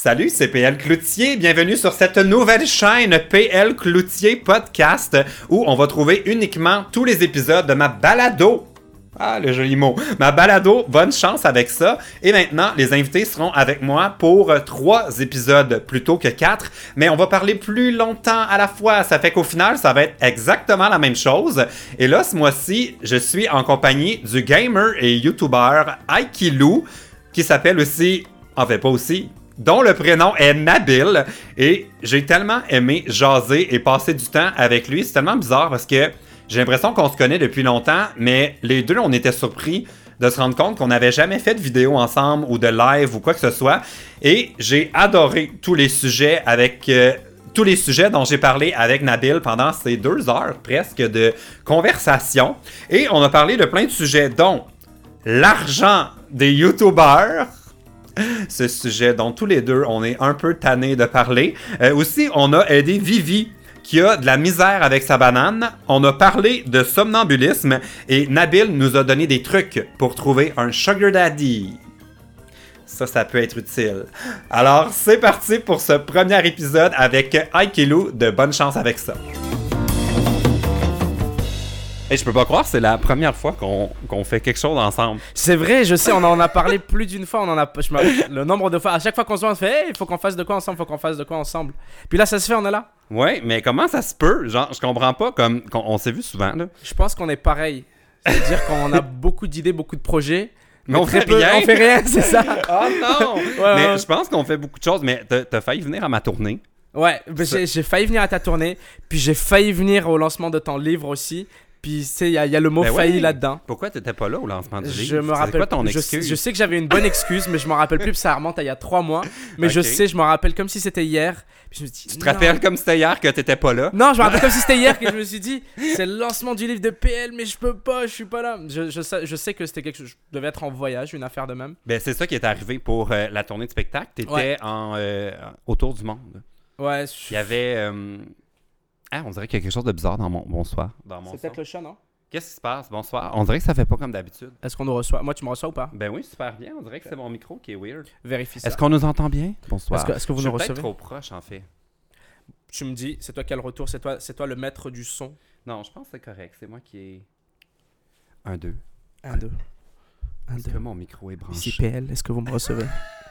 Salut, c'est PL Cloutier. Bienvenue sur cette nouvelle chaîne PL Cloutier Podcast où on va trouver uniquement tous les épisodes de ma balado. Ah, le joli mot. Ma balado, bonne chance avec ça. Et maintenant, les invités seront avec moi pour euh, trois épisodes plutôt que quatre. Mais on va parler plus longtemps à la fois. Ça fait qu'au final, ça va être exactement la même chose. Et là, ce mois-ci, je suis en compagnie du gamer et YouTuber Aikilou, qui s'appelle aussi, en fait pas aussi, dont le prénom est Nabil. Et j'ai tellement aimé jaser et passer du temps avec lui. C'est tellement bizarre parce que j'ai l'impression qu'on se connaît depuis longtemps, mais les deux, on était surpris de se rendre compte qu'on n'avait jamais fait de vidéo ensemble ou de live ou quoi que ce soit. Et j'ai adoré tous les sujets avec... euh, tous les sujets dont j'ai parlé avec Nabil pendant ces deux heures presque de conversation. Et on a parlé de plein de sujets, dont l'argent des YouTubers, ce sujet dont tous les deux, on est un peu tannés de parler. Euh, aussi, on a aidé Vivi qui a de la misère avec sa banane. On a parlé de somnambulisme et Nabil nous a donné des trucs pour trouver un sugar daddy. Ça, ça peut être utile. Alors, c'est parti pour ce premier épisode avec Aikelu de Bonne chance avec ça. Et je peux pas croire, c'est la première fois qu'on qu'on fait quelque chose ensemble. C'est vrai, je sais, on en a parlé plus d'une fois. On en a, je le nombre de fois, à chaque fois qu'on se voit, on se fait, il faut qu'on fasse de quoi ensemble, faut qu'on fasse de quoi ensemble. Puis là, ça se fait, on est là. Ouais, mais comment ça se peut? Genre, je comprends pas, comme on s'est vu souvent, là. Je pense qu'on est pareil. C'est-à-dire qu'on a beaucoup d'idées, beaucoup de projets. Mais on fait peu- rien. On fait rien, c'est ça. Oh non! Ouais, mais ouais. je pense qu'on fait beaucoup de choses, mais t'as failli venir à ma tournée. Ouais, j'ai failli venir à ta tournée, puis j'ai failli venir au lancement de ton livre aussi. Puis, tu sais, il y, a- il y a le mot Ben failli ouais. là-dedans. Pourquoi t'étais pas là au lancement du livre? Je me rappelle. quoi ton je, excuse? je sais que j'avais une bonne excuse, mais je m'en rappelle plus. Puis ça remonte à il y a trois mois. Mais je sais, je me rappelle comme si c'était hier. Puis je me dis. Tu te rappelles comme c'était hier que t'étais pas là? Non, je me rappelle comme si c'était hier que je me suis dit, c'est le lancement du livre de PL, mais je peux pas, je suis pas là. Je, je sais, je sais que c'était quelque chose, je devais être en voyage, une affaire de même. Ben, c'est ça qui est arrivé pour euh, la tournée de spectacle. T'étais Ouais. en, euh, autour du monde. Ouais, Il y avait. euh, Ah, on dirait qu'il y a quelque chose de bizarre dans mon bonsoir. Dans mon c'est peut-être le chat, non? Qu'est-ce qui se passe? Bonsoir. On dirait que ça fait pas comme d'habitude. Est-ce qu'on nous reçoit? Moi, tu me reçois ou pas? Ben oui, super bien. On dirait que c'est mon micro qui est weird. Vérifie ça. Est-ce qu'on nous entend bien? Bonsoir. Est-ce que, est-ce que vous Je nous suis peut-être recevez? trop proche, en fait. Tu me dis, c'est toi qui as le retour, c'est toi, c'est toi le maître du son. Non, je pense que c'est correct. C'est moi qui ai. Un, deux. 1, 2. 1, Est-ce que mon micro est branché? Ici PL, est-ce que vous me recevez?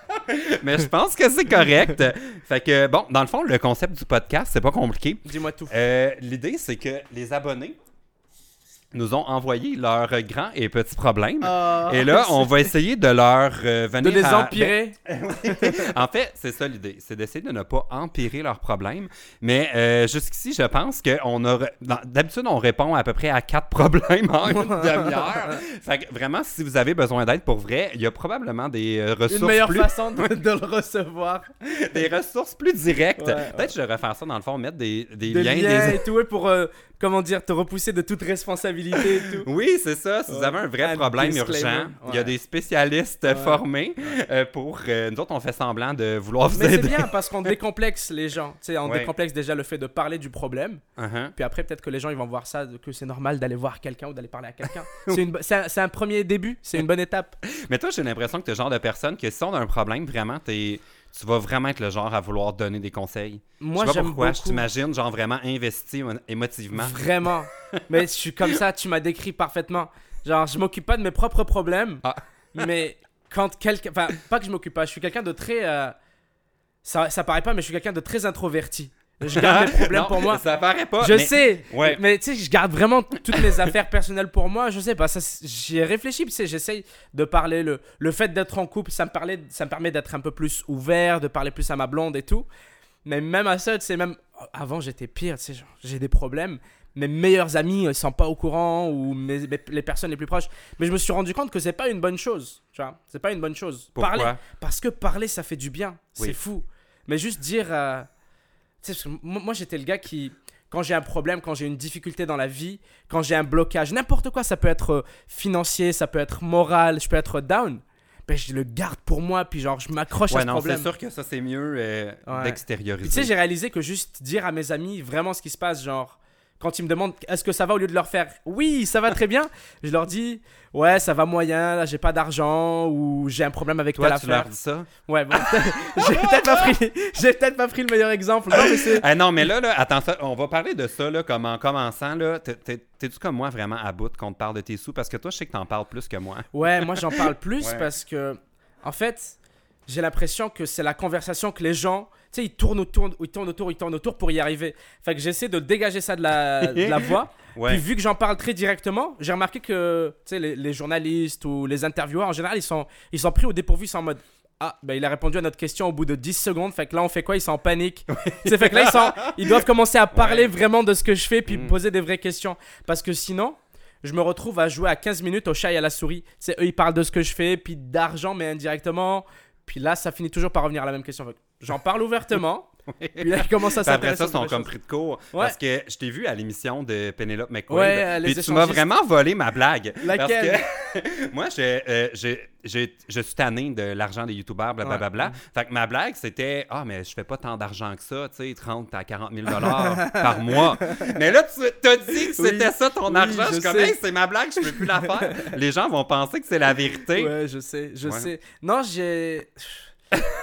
Mais je pense que c'est correct. fait que, bon, dans le fond, le concept du podcast, c'est pas compliqué. Dis-moi tout. Euh, L'idée, c'est que les abonnés nous ont envoyé leurs grands et petits problèmes. et là, on va essayer de leur euh, De venir les à- empirer. en fait, c'est ça l'idée, c'est d'essayer de ne pas empirer leurs problèmes. Mais euh, jusqu'ici, je pense qu'on a. dans- D'habitude, on répond à peu près à quatre problèmes en une demi-heure. fait que vraiment, si vous avez besoin d'aide pour vrai, il y a probablement des euh, ressources Une meilleure plus façon de, de le recevoir. des ressources plus directes. Ouais, Peut-être que je devrais faire ça dans le fond, mettre des, des Des liens. liens des- et tout, pour, euh, comment dire, te repousser de toute responsabilité et tout. Oui, c'est ça. Si vous avez un vrai Un problème urgent, il y a des spécialistes Ouais. formés euh, pour. euh, nous autres, on fait semblant de vouloir vous Mais c'est aider. bien parce qu'on décomplexe les gens. Tu sais, on décomplexe déjà le fait de parler du problème. Uh-huh. Puis après, peut-être que les gens ils vont voir ça, que c'est normal d'aller voir quelqu'un ou d'aller parler à quelqu'un. c'est, c'est, un, c'est un premier début, c'est une bonne étape. Mais toi, j'ai l'impression que tu es le genre de personne que si on a un problème, vraiment, t'es- tu vas vraiment être le genre à vouloir donner des conseils. Moi, je sais pas pourquoi, je beaucoup. t'imagine, genre vraiment investi émo- émotivement. Vraiment. Mais je suis comme ça, tu m'as décrit parfaitement. Genre, je m'occupe pas de mes propres problèmes. Ah. Mais quand quelqu'un. Enfin, pas que je m'occupe pas, je suis quelqu'un de très. euh, Ça, ça paraît pas, mais je suis quelqu'un de très introverti. Je garde mes problèmes Non, pour moi. Ça paraît pas. Je mais- sais, Ouais. mais tu sais, je garde vraiment toutes mes affaires personnelles pour moi. Je sais pas, ça, j'y ai réfléchi, tu sais, j'essaye de parler. Le, le fait d'être en couple, ça me, parlait, ça me permet d'être un peu plus ouvert, de parler plus à ma blonde et tout. Mais même à ça, tu sais, même avant j'étais pire, tu sais, j'ai des problèmes. Mes meilleurs amis, ils sont pas au courant ou mes, mes- les personnes les plus proches. Mais je me suis rendu compte que c'est pas une bonne chose, tu vois. C'est pas une bonne chose. Pourquoi? Parler, parce que parler, ça fait du bien. C'est fou. Mais juste dire. euh, sais, moi, j'étais le gars qui. Quand j'ai un problème, quand j'ai une difficulté dans la vie, quand j'ai un blocage, n'importe quoi, ça peut être euh, financier, ça peut être moral, je peux être down. Ben, je le garde pour moi, puis genre, je m'accroche à ce non, c'est problème. sûr que ça, c'est mieux euh, Ouais. d'extérioriser. Tu sais, j'ai réalisé que juste dire à mes amis vraiment ce qui se passe, genre, quand ils me demandent est-ce que ça va au lieu de leur faire oui, ça va très bien, je leur dis ouais, ça va moyen, là j'ai pas d'argent ou j'ai un problème avec Toi, telle tu leur affaire. dis ça? Ouais, bon, j'ai peut-être pas pris j'ai peut-être pas pris le meilleur exemple. Non, mais Ah non, mais là, là, attends, ça, on va parler de ça, là, comme en commençant, là. T'es- t'es- T'es-tu comme moi vraiment à bout qu'on te parle de tes sous? Parce que toi, je sais que t'en parles plus que moi. Ouais, moi j'en parle plus Ouais. parce que, en fait, j'ai l'impression que c'est la conversation que les gens, sais, ils tournent autour, ils tournent autour, ils tournent autour pour y arriver. Fait que j'essaie de dégager ça de la, de la voix. Ouais. Puis vu que j'en parle très directement, j'ai remarqué que, tu les, les journalistes ou les intervieweurs, en général, ils sont, ils sont pris au dépourvu, ils sont en mode. Ah, ben il a répondu à notre question au bout de 10 secondes. Fait que là, on fait quoi? Ils sont en panique. Tu sais, fait que là, ils, sont, ils doivent commencer à parler vraiment de ce que je fais puis Mm. me poser des vraies questions. Parce que sinon, je me retrouve à jouer à 15 minutes au chat et à la souris. C'est eux, ils parlent de ce que je fais, puis d'argent, mais indirectement. Puis là, ça finit toujours par revenir à la même question. J'en parle ouvertement. Puis là, ils commencent à après ça, ils sont comme pris de court. Ouais. Parce que je t'ai vu à l'émission de Penelope McQuaid. Ouais, les tu m'as vraiment volé ma blague. Laquelle? Parce que moi, euh, j'ai- j'ai- je suis tanné de l'argent des youtubeurs, blablabla. Fait que ma blague, c'était Ah, mais je fais pas tant d'argent que ça, tu sais, 30 à 40 000 par mois. Mais là, tu t'as dit que c'était Oui. ça ton Oui, argent. Je je suis comme. Hey, c'est ma blague, je peux plus la faire. Les gens vont penser que c'est la vérité. Ouais, je sais, je Ouais. sais. Non, j'ai.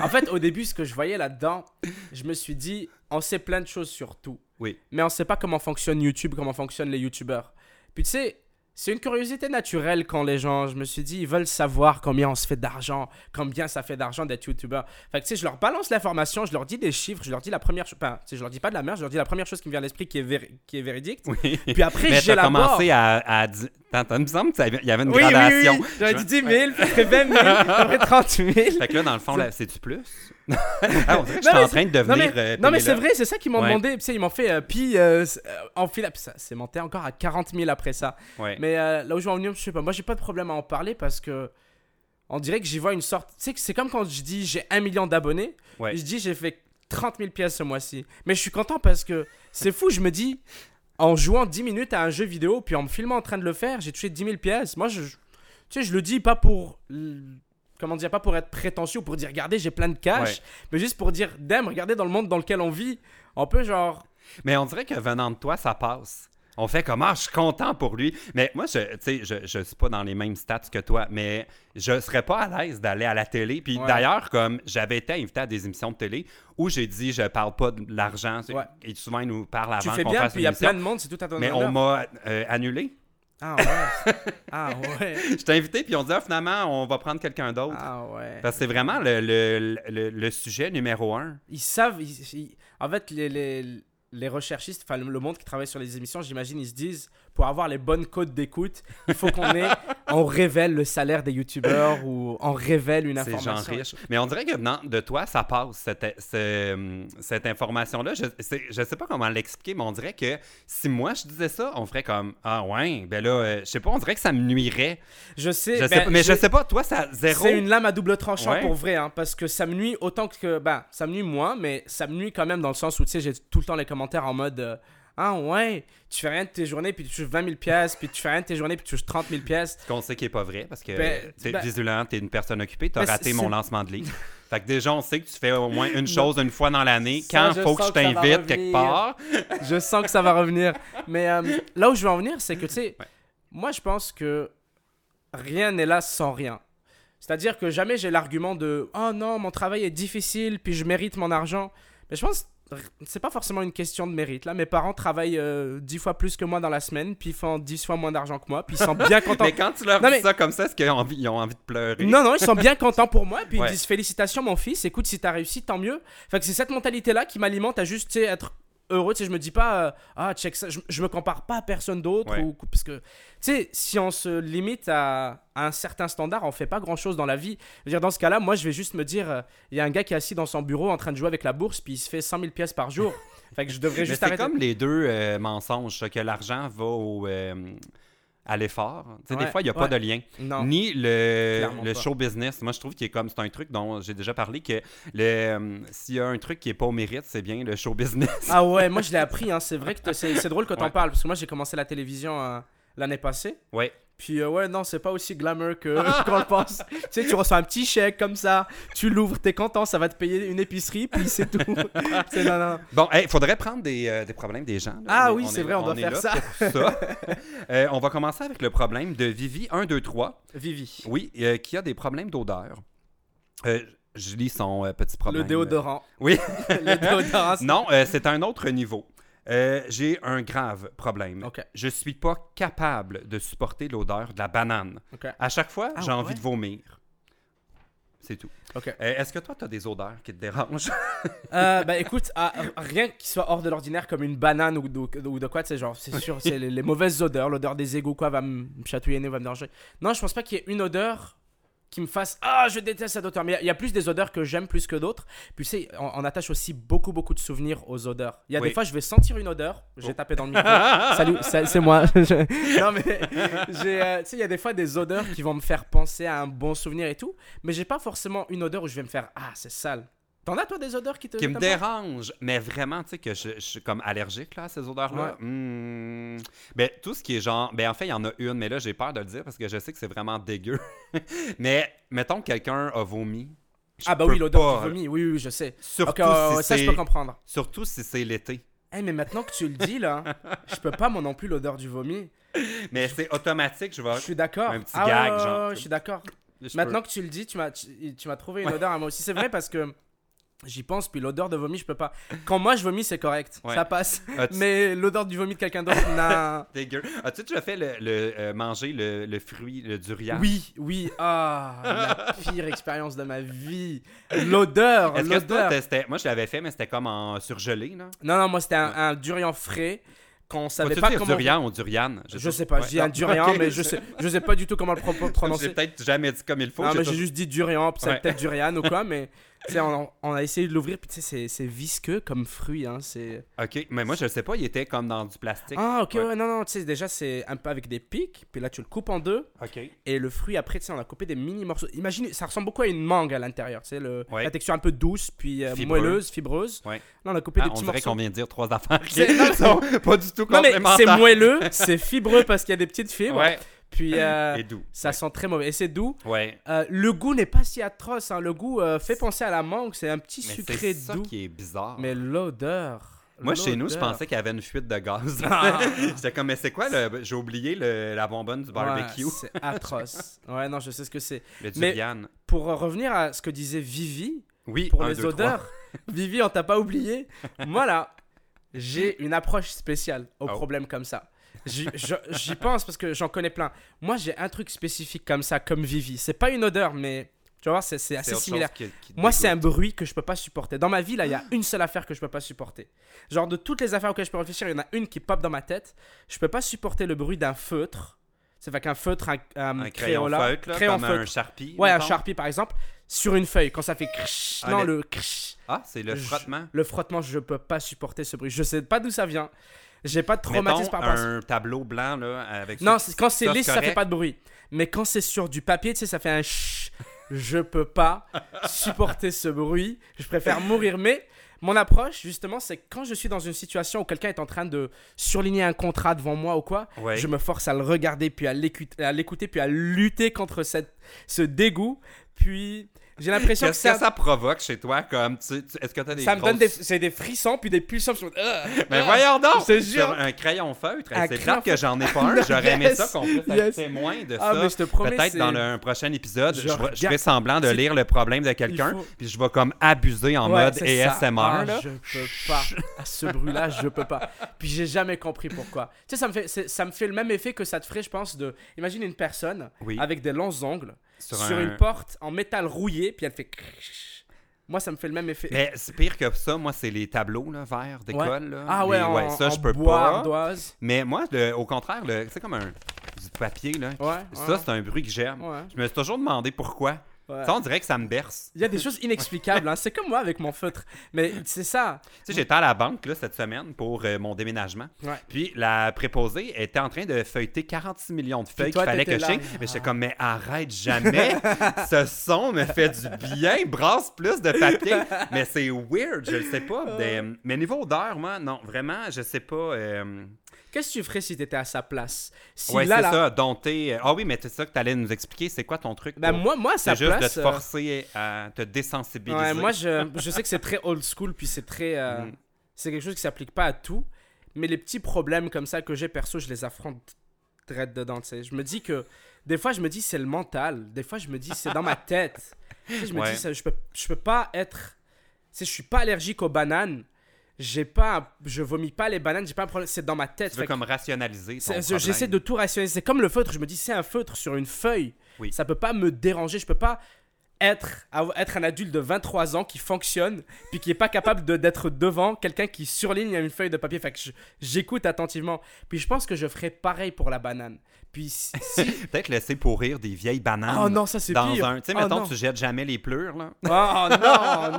En fait, au début, ce que je voyais là-dedans, je me suis dit, on sait plein de choses sur tout. Oui. Mais on sait pas comment fonctionne YouTube, comment fonctionnent les YouTubeurs. Puis tu sais, c'est une curiosité naturelle quand les gens, je me suis dit, ils veulent savoir combien on se fait d'argent, combien ça fait d'argent d'être YouTubeur. Fait que tu sais, je leur balance l'information, je leur dis des chiffres, je leur dis la première chose. Enfin, tu sais, je leur dis pas de la merde, je leur dis la première chose qui me vient à l'esprit qui est, qui est véridique. Oui. Puis après, Mais j'ai la commencé à, à Attends, il me semble qu'il y avait une Oui, gradation. oui, oui. J'aurais dit 10 000, puis après 20 000, après 30 000. Fait que là, dans le fond, c'est-tu plus? Ah, on dirait que je suis en train de Non devenir. mais, euh, non, mais c'est Penelope. vrai, c'est ça qu'ils m'ont Ouais. demandé. Tu sais, ils m'ont fait. euh, puis euh, c'est- euh, en fil, puis ça c'est monté encore à 40 000 après ça. Ouais. Mais euh, là où je vais en venir, je sais pas. Moi, j'ai pas de problème à en parler parce que on dirait que j'y vois une sorte. Tu sais, c'est comme quand je dis j'ai un million d'abonnés. Ouais. Je dis j'ai fait 30 000 pièces ce mois-ci. Mais je suis content parce que c'est fou. Je me dis en jouant 10 minutes à un jeu vidéo puis en me filmant en train de le faire, j'ai touché 10 000 pièces. Moi, je- tu sais, je le dis pas pour. Comment dire, pas pour être prétentieux ou pour dire regardez, j'ai plein de cash, Ouais. mais juste pour dire damn, regardez dans le monde dans lequel on vit. On peut genre. Mais on dirait que venant de toi, ça passe. On fait comme ah, je suis content pour lui. Mais moi, je, tu sais, je, je suis pas dans les mêmes stats que toi, mais je serais pas à l'aise d'aller à la télé. Puis Ouais. d'ailleurs, comme j'avais été invité à des émissions de télé où j'ai dit je parle pas de l'argent. Ouais. Et souvent, ils nous parlent Tu avant fais qu'on bien, puis il y a plein de monde, c'est tout à ton Mais on m'a euh, annulé. Ah ouais. ah ouais. Je t'ai invité, puis on dit ah, finalement, on va prendre quelqu'un d'autre. Ah ouais. Parce que c'est vraiment le, le, le, le sujet numéro un. Ils savent. ils- ils- En fait, les, les, les recherchistes, enfin le le monde qui travaille sur les émissions, j'imagine, ils se disent pour avoir les bonnes codes d'écoute, il faut qu'on ait. on révèle le salaire des youtubeurs ou on révèle une C'est genre information. riche. Mais on dirait que venant de toi, ça passe, cette, ce- cette information-là. Je, je sais pas comment l'expliquer, mais on dirait que si moi je disais ça, on ferait comme Ah ouais, ben là, euh, je sais pas, on dirait que ça me nuirait. Je sais. Je sais ben, pas- mais je j'ai- sais pas, toi, ça zéro. C'est une lame à double tranchant Ouais. pour vrai, hein, parce que ça me nuit autant que. Ben, ça me nuit moins, mais ça me nuit quand même dans le sens où, tu sais, j'ai tout le temps les commentaires en mode. euh, ah ouais, tu fais rien de tes journées, puis tu touches 20 000 pièces, puis tu fais rien de tes journées, puis tu touches 30 000 pièces. Qu'on sait qui est pas vrai, parce que Ben, t'es ben- visuellement, t'es une personne occupée, t'as Ben, raté mon lancement de livre. fait que déjà, on sait que tu fais au moins une chose une fois dans l'année, quand je faut que je que t'invite quelque part. Je sens que ça va revenir. Mais euh, là où je veux en venir, c'est que, tu sais, Ouais. moi, je pense que rien n'est là sans rien. C'est-à-dire que jamais j'ai l'argument de Oh non, mon travail est difficile, puis je mérite mon argent. Mais je pense c'est pas forcément une question de mérite. Là, mes parents travaillent euh, 10 fois plus que moi dans la semaine, puis font 10 fois moins d'argent que moi, puis ils sont bien contents. Mais quand tu leur Non, dis mais- ça comme ça, est-ce qu'ils ont envie, ils ont envie de pleurer? Non, non, ils sont bien contents pour moi. Puis Ouais. ils disent Félicitations, mon fils. Écoute, si t'as réussi, tant mieux. Fait que c'est cette mentalité-là qui m'alimente à juste être heureux. Tu sais, je me dis pas euh, Ah, check ça. Je, je me compare pas à personne d'autre. Ouais. ou- Parce que, tu sais, si on se limite à, à un certain standard, on fait pas grand-chose dans la vie. Je veux dire, dans ce cas-là, moi, je vais juste me dire euh, Il y a un gars qui est assis dans son bureau en train de jouer avec la bourse, puis il se fait 100 000 pièces par jour. fait que je devrais Mais juste c'est arrêter. comme les deux euh, mensonges, que l'argent va au, à l'effort. Tu sais, des Ouais, fois, il n'y a pas ouais. de lien. Non. Ni le, le show business. Moi, je trouve qu'il est comme. C'est un truc dont j'ai déjà parlé que le, euh, s'il y a un truc qui est pas au mérite, c'est bien le show business. Ah ouais, moi je l'ai appris, hein. c'est vrai que c'est drôle que t'en Ouais. parles, parce que moi j'ai commencé la télévision euh, l'année passée. Ouais. Puis euh, ouais, non, c'est pas aussi glamour que qu'on le pense. tu sais, tu reçois un petit chèque comme ça, tu l'ouvres, t'es content, ça va te payer une épicerie, puis c'est tout. c'est non, non. Bon, il faudrait prendre des, euh, des problèmes des gens. là. Ah On oui, c'est est- vrai, on doit faire ça. Euh, on va commencer avec le problème de Vivi 1, 2, 3. Vivi. Oui, qui a des problèmes d'odeur. Je lis son petit problème. Le déodorant. Oui. le déodorant. Non, c'est un autre niveau. Euh, J'ai un grave problème. Je suis pas capable de supporter l'odeur de la banane. Ok. À chaque fois, Ah j'ai envie ouais? de vomir. C'est tout. Euh, Est-ce que toi, tu as des odeurs qui te dérangent? Euh, bah écoute, rien qui soit hors de l'ordinaire comme une banane ou de, ou de quoi, c'est genre, c'est sûr, c'est les, les mauvaises odeurs, l'odeur des égouts, quoi, va me chatouiller, va me déranger. Non, je pense pas qu'il y ait une odeur qui me fasse Ah, je déteste cette odeur. Mais il y a- plus des odeurs que j'aime plus que d'autres. Puis tu sais, on, on attache aussi beaucoup, beaucoup de souvenirs aux odeurs. Il y a Oui. des fois, je vais sentir une odeur, j'ai Oh. tapé dans le micro. Salut, c'est moi. Non, mais euh, tu sais, il y a des fois des odeurs qui vont me faire penser à un bon souvenir et tout. Mais j'ai pas forcément une odeur où je vais me faire Ah, c'est sale. T'en as toi des odeurs qui te. qui me t'aimes pas dérange, mais vraiment, tu sais, que je, je suis comme allergique là, à ces odeurs-là. Hmm. Ben, tout ce qui est genre. Ben, en fait, il y en a une, mais là, j'ai peur de le dire parce que je sais que c'est vraiment dégueu. mais, mettons que quelqu'un a vomi. je Ah bah oui, l'odeur du vomi, oui, oui, je sais. Surtout, ouais, ouais, si ça je c'est- peux comprendre. surtout si c'est l'été. Eh mais maintenant que tu le dis là, je peux pas moi non plus l'odeur du vomi. Mais c'est automatique, je vais. Je suis d'accord. un petit Ah ouais, gag, ouais, genre. ouais, je suis d'accord. peux- Maintenant que tu le dis, tu m'as tu, tu m'as trouvé une odeur à moi aussi. C'est vrai parce que j'y pense puis l'odeur de vomi, je peux pas. Quand moi je vomis, c'est correct, Ouais. ça passe. As-tu- Mais l'odeur du vomi de quelqu'un d'autre, non. Dégueu. As-tu déjà fait le, le, euh, manger le, le fruit, le durian? Oui, oui, ah, la pire expérience de ma vie. L'odeur, l'odeur. moi je l'avais fait, mais c'était comme en surgelé, là. Non, non, moi c'était un, un durian frais qu'on savait pas dire comment. durian ou durian? Je sais pas, je dis un durian, mais je sais, je sais pas du tout comment le pro- J'ai prononcer. peut-être jamais dit comme il faut. Non, j'ai mais tout- j'ai juste dit durian, puis c'est Ouais. peut-être durian ou quoi, mais on, on a essayé de l'ouvrir, puis tu sais, c'est- visqueux comme fruit, hein, c'est... Ok, mais moi je sais pas, il était comme dans du plastique. Ah, ok, Ouais. ouais, non, non, tu sais, déjà, c'est un peu avec des pics, puis là, tu le coupes en deux, Ok. et le fruit, après, tu sais, on a coupé des mini morceaux. Imagine, ça ressemble beaucoup à une mangue à l'intérieur, tu sais, le- Ouais. la texture un peu douce, puis euh, Fibreux. moelleuse, fibreuse. Ouais. Là, on a coupé Ah, des on petits dirait qu'on morceaux. vient de dire trois affaires qui sont pas du tout Non, mais c'est complémentaires. moelleux, c'est fibreux parce qu'il y a des petites fibres, Ouais. Puis euh, doux. ça sent très mauvais. Et c'est doux, Ouais. Euh, le goût n'est pas si atroce. hein. Le goût euh, fait penser à la mangue. C'est un petit Mais sucré c'est ça doux. qui est bizarre. Mais l'odeur. Moi, chez nous, je pensais qu'il y avait une fuite de gaz. Ah. J'étais comme, mais c'est quoi le. J'ai oublié le- la bonbonne du barbecue? Ouais, c'est atroce. Ouais, non, je sais ce que c'est. le Mais-. Pour revenir à ce que disait Vivi, Oui, pour un, les deux, odeurs, Vivi, on t'a pas oublié. Moi, là, j'ai une approche spéciale aux Oh. problèmes comme ça. J'y pense parce que j'en connais plein. Moi, j'ai un truc spécifique comme ça, comme Vivi. C'est pas une odeur, mais tu vas voir, c'est assez similaire. chose qui- qui Moi, c'est un bruit que je peux pas supporter. Dans ma vie, là, il y a une seule affaire que je peux pas supporter. Genre, de toutes les affaires auxquelles je peux réfléchir, il y en a une qui pop dans ma tête. Je peux pas supporter le bruit d'un feutre. C'est fait qu'un feutre, un, un Un crayon Crayola- feutre, là, crayon comme un feutre. Sharpie. Ouais, un. Sharpie, par exemple, sur une feuille, quand ça fait crch. Ah, non, mais- le crch. Ah, c'est le Je- frottement? Le frottement, je peux pas supporter ce bruit. Je sais pas d'où ça vient. J'ai pas de traumatisme par rapport à ça. un tableau blanc, là, avec... Non, ce- quand c'est lisse, ça fait pas de bruit. Mais quand c'est sur du papier, tu sais, ça fait un ch. Je peux pas supporter ce bruit. Je préfère mourir. Mais mon approche, justement, c'est quand je suis dans une situation où quelqu'un est en train de surligner un contrat devant moi ou quoi, Ouais. je me force à le regarder, puis à l'écouter, à l'écouter, puis à lutter contre cette, ce dégoût. Puis j'ai l'impression que Qu'est-ce que ça, ça provoque chez toi, comme... Tu, tu- Est-ce que t'as des ça me donne des, c'est des frissons, puis des pulsions. puis je me Ugh, Mais ugh. voyons donc! Je te Sur un crayon feutre. C'est clair que j'en ai pas un. J'aurais aimé ça qu'on puisse être Yes. témoin de Ah, ça. mais je te promets, Peut-être dans un prochain épisode, Je je, je ferai semblant de lire le problème de quelqu'un, faut- puis je vais comme abuser en Ouais, mode ça. ASMR. Ah, là. Je peux pas. À ce bruit-là, je peux pas. Puis j'ai jamais compris pourquoi. Tu sais, ça me fait, ça me fait le même effet que ça te ferait, je pense, de. Imagine une personne avec des longs ongles Sur sur, un- une porte en métal rouillé, puis elle fait. Moi, ça me fait le même effet. Mais c'est pire que ça, moi, c'est les tableaux là, verts d'école. là. ah ouais, Les- en, ça, en je peux bois pas. ardoise. Mais moi, le- au contraire, c'est comme un du papier. Là. Ouais. Ça, ouais, c'est un bruit que j'aime. ouais, Je me suis toujours demandé pourquoi. Ouais. Ça, on dirait que ça me berce. Il y a des choses inexplicables. hein. C'est comme moi avec mon feutre. Mais c'est ça. Tu sais, j'étais à la banque là, cette semaine pour euh, mon déménagement. Ouais. Puis la préposée était en train de feuilleter 46 millions de feuilles qu'il fallait que je. Mais j'étais comme, mais arrête jamais. Ce son me fait du bien. Brasse plus de papier. Mais c'est weird, je le sais pas. Des- Mais niveau odeur, moi, non, vraiment, je sais pas. euh, Qu'est-ce que tu ferais si t'étais à sa place? Si ouais, c'est là, ça, dompter. Ah oui, mais c'est ça que t'allais nous expliquer. C'est quoi ton truc? ben pour- moi, moi à sa c'est juste place. de te euh, forcer à te désensibiliser? Ouais, moi, je, je sais que c'est très old school, puis c'est très. euh, Mm. C'est quelque chose qui s'applique pas à tout. Mais les petits problèmes comme ça que j'ai perso, je les affronte direct dedans, tu. Je me dis que. Des fois, je me dis c'est le mental. Des fois, je me dis c'est dans ma tête. Tu je me Ouais. dis, ça, je, peux, je peux pas être. Tu je suis pas allergique aux bananes. J'ai pas. un- Je vomis pas les bananes, j'ai pas un problème. C'est dans ma tête. Tu veux Fait que- comme rationaliser c'est-. J'essaie de tout rationaliser. C'est comme le feutre. Je me dis, c'est un feutre sur une feuille. Oui. Ça peut pas me déranger. Je peux pas être, être un adulte de 23 ans qui fonctionne, puis qui est pas capable de- d'être devant quelqu'un qui surligne une feuille de papier. Fait que j'écoute attentivement. Puis je pense que je ferais pareil pour la banane. Puis si. Peut-être laisser pourrir des vieilles bananes. oh non, ça c'est dans pire. un. Tu sais, Oh mettons, non. tu jettes jamais les pleurs, là. Oh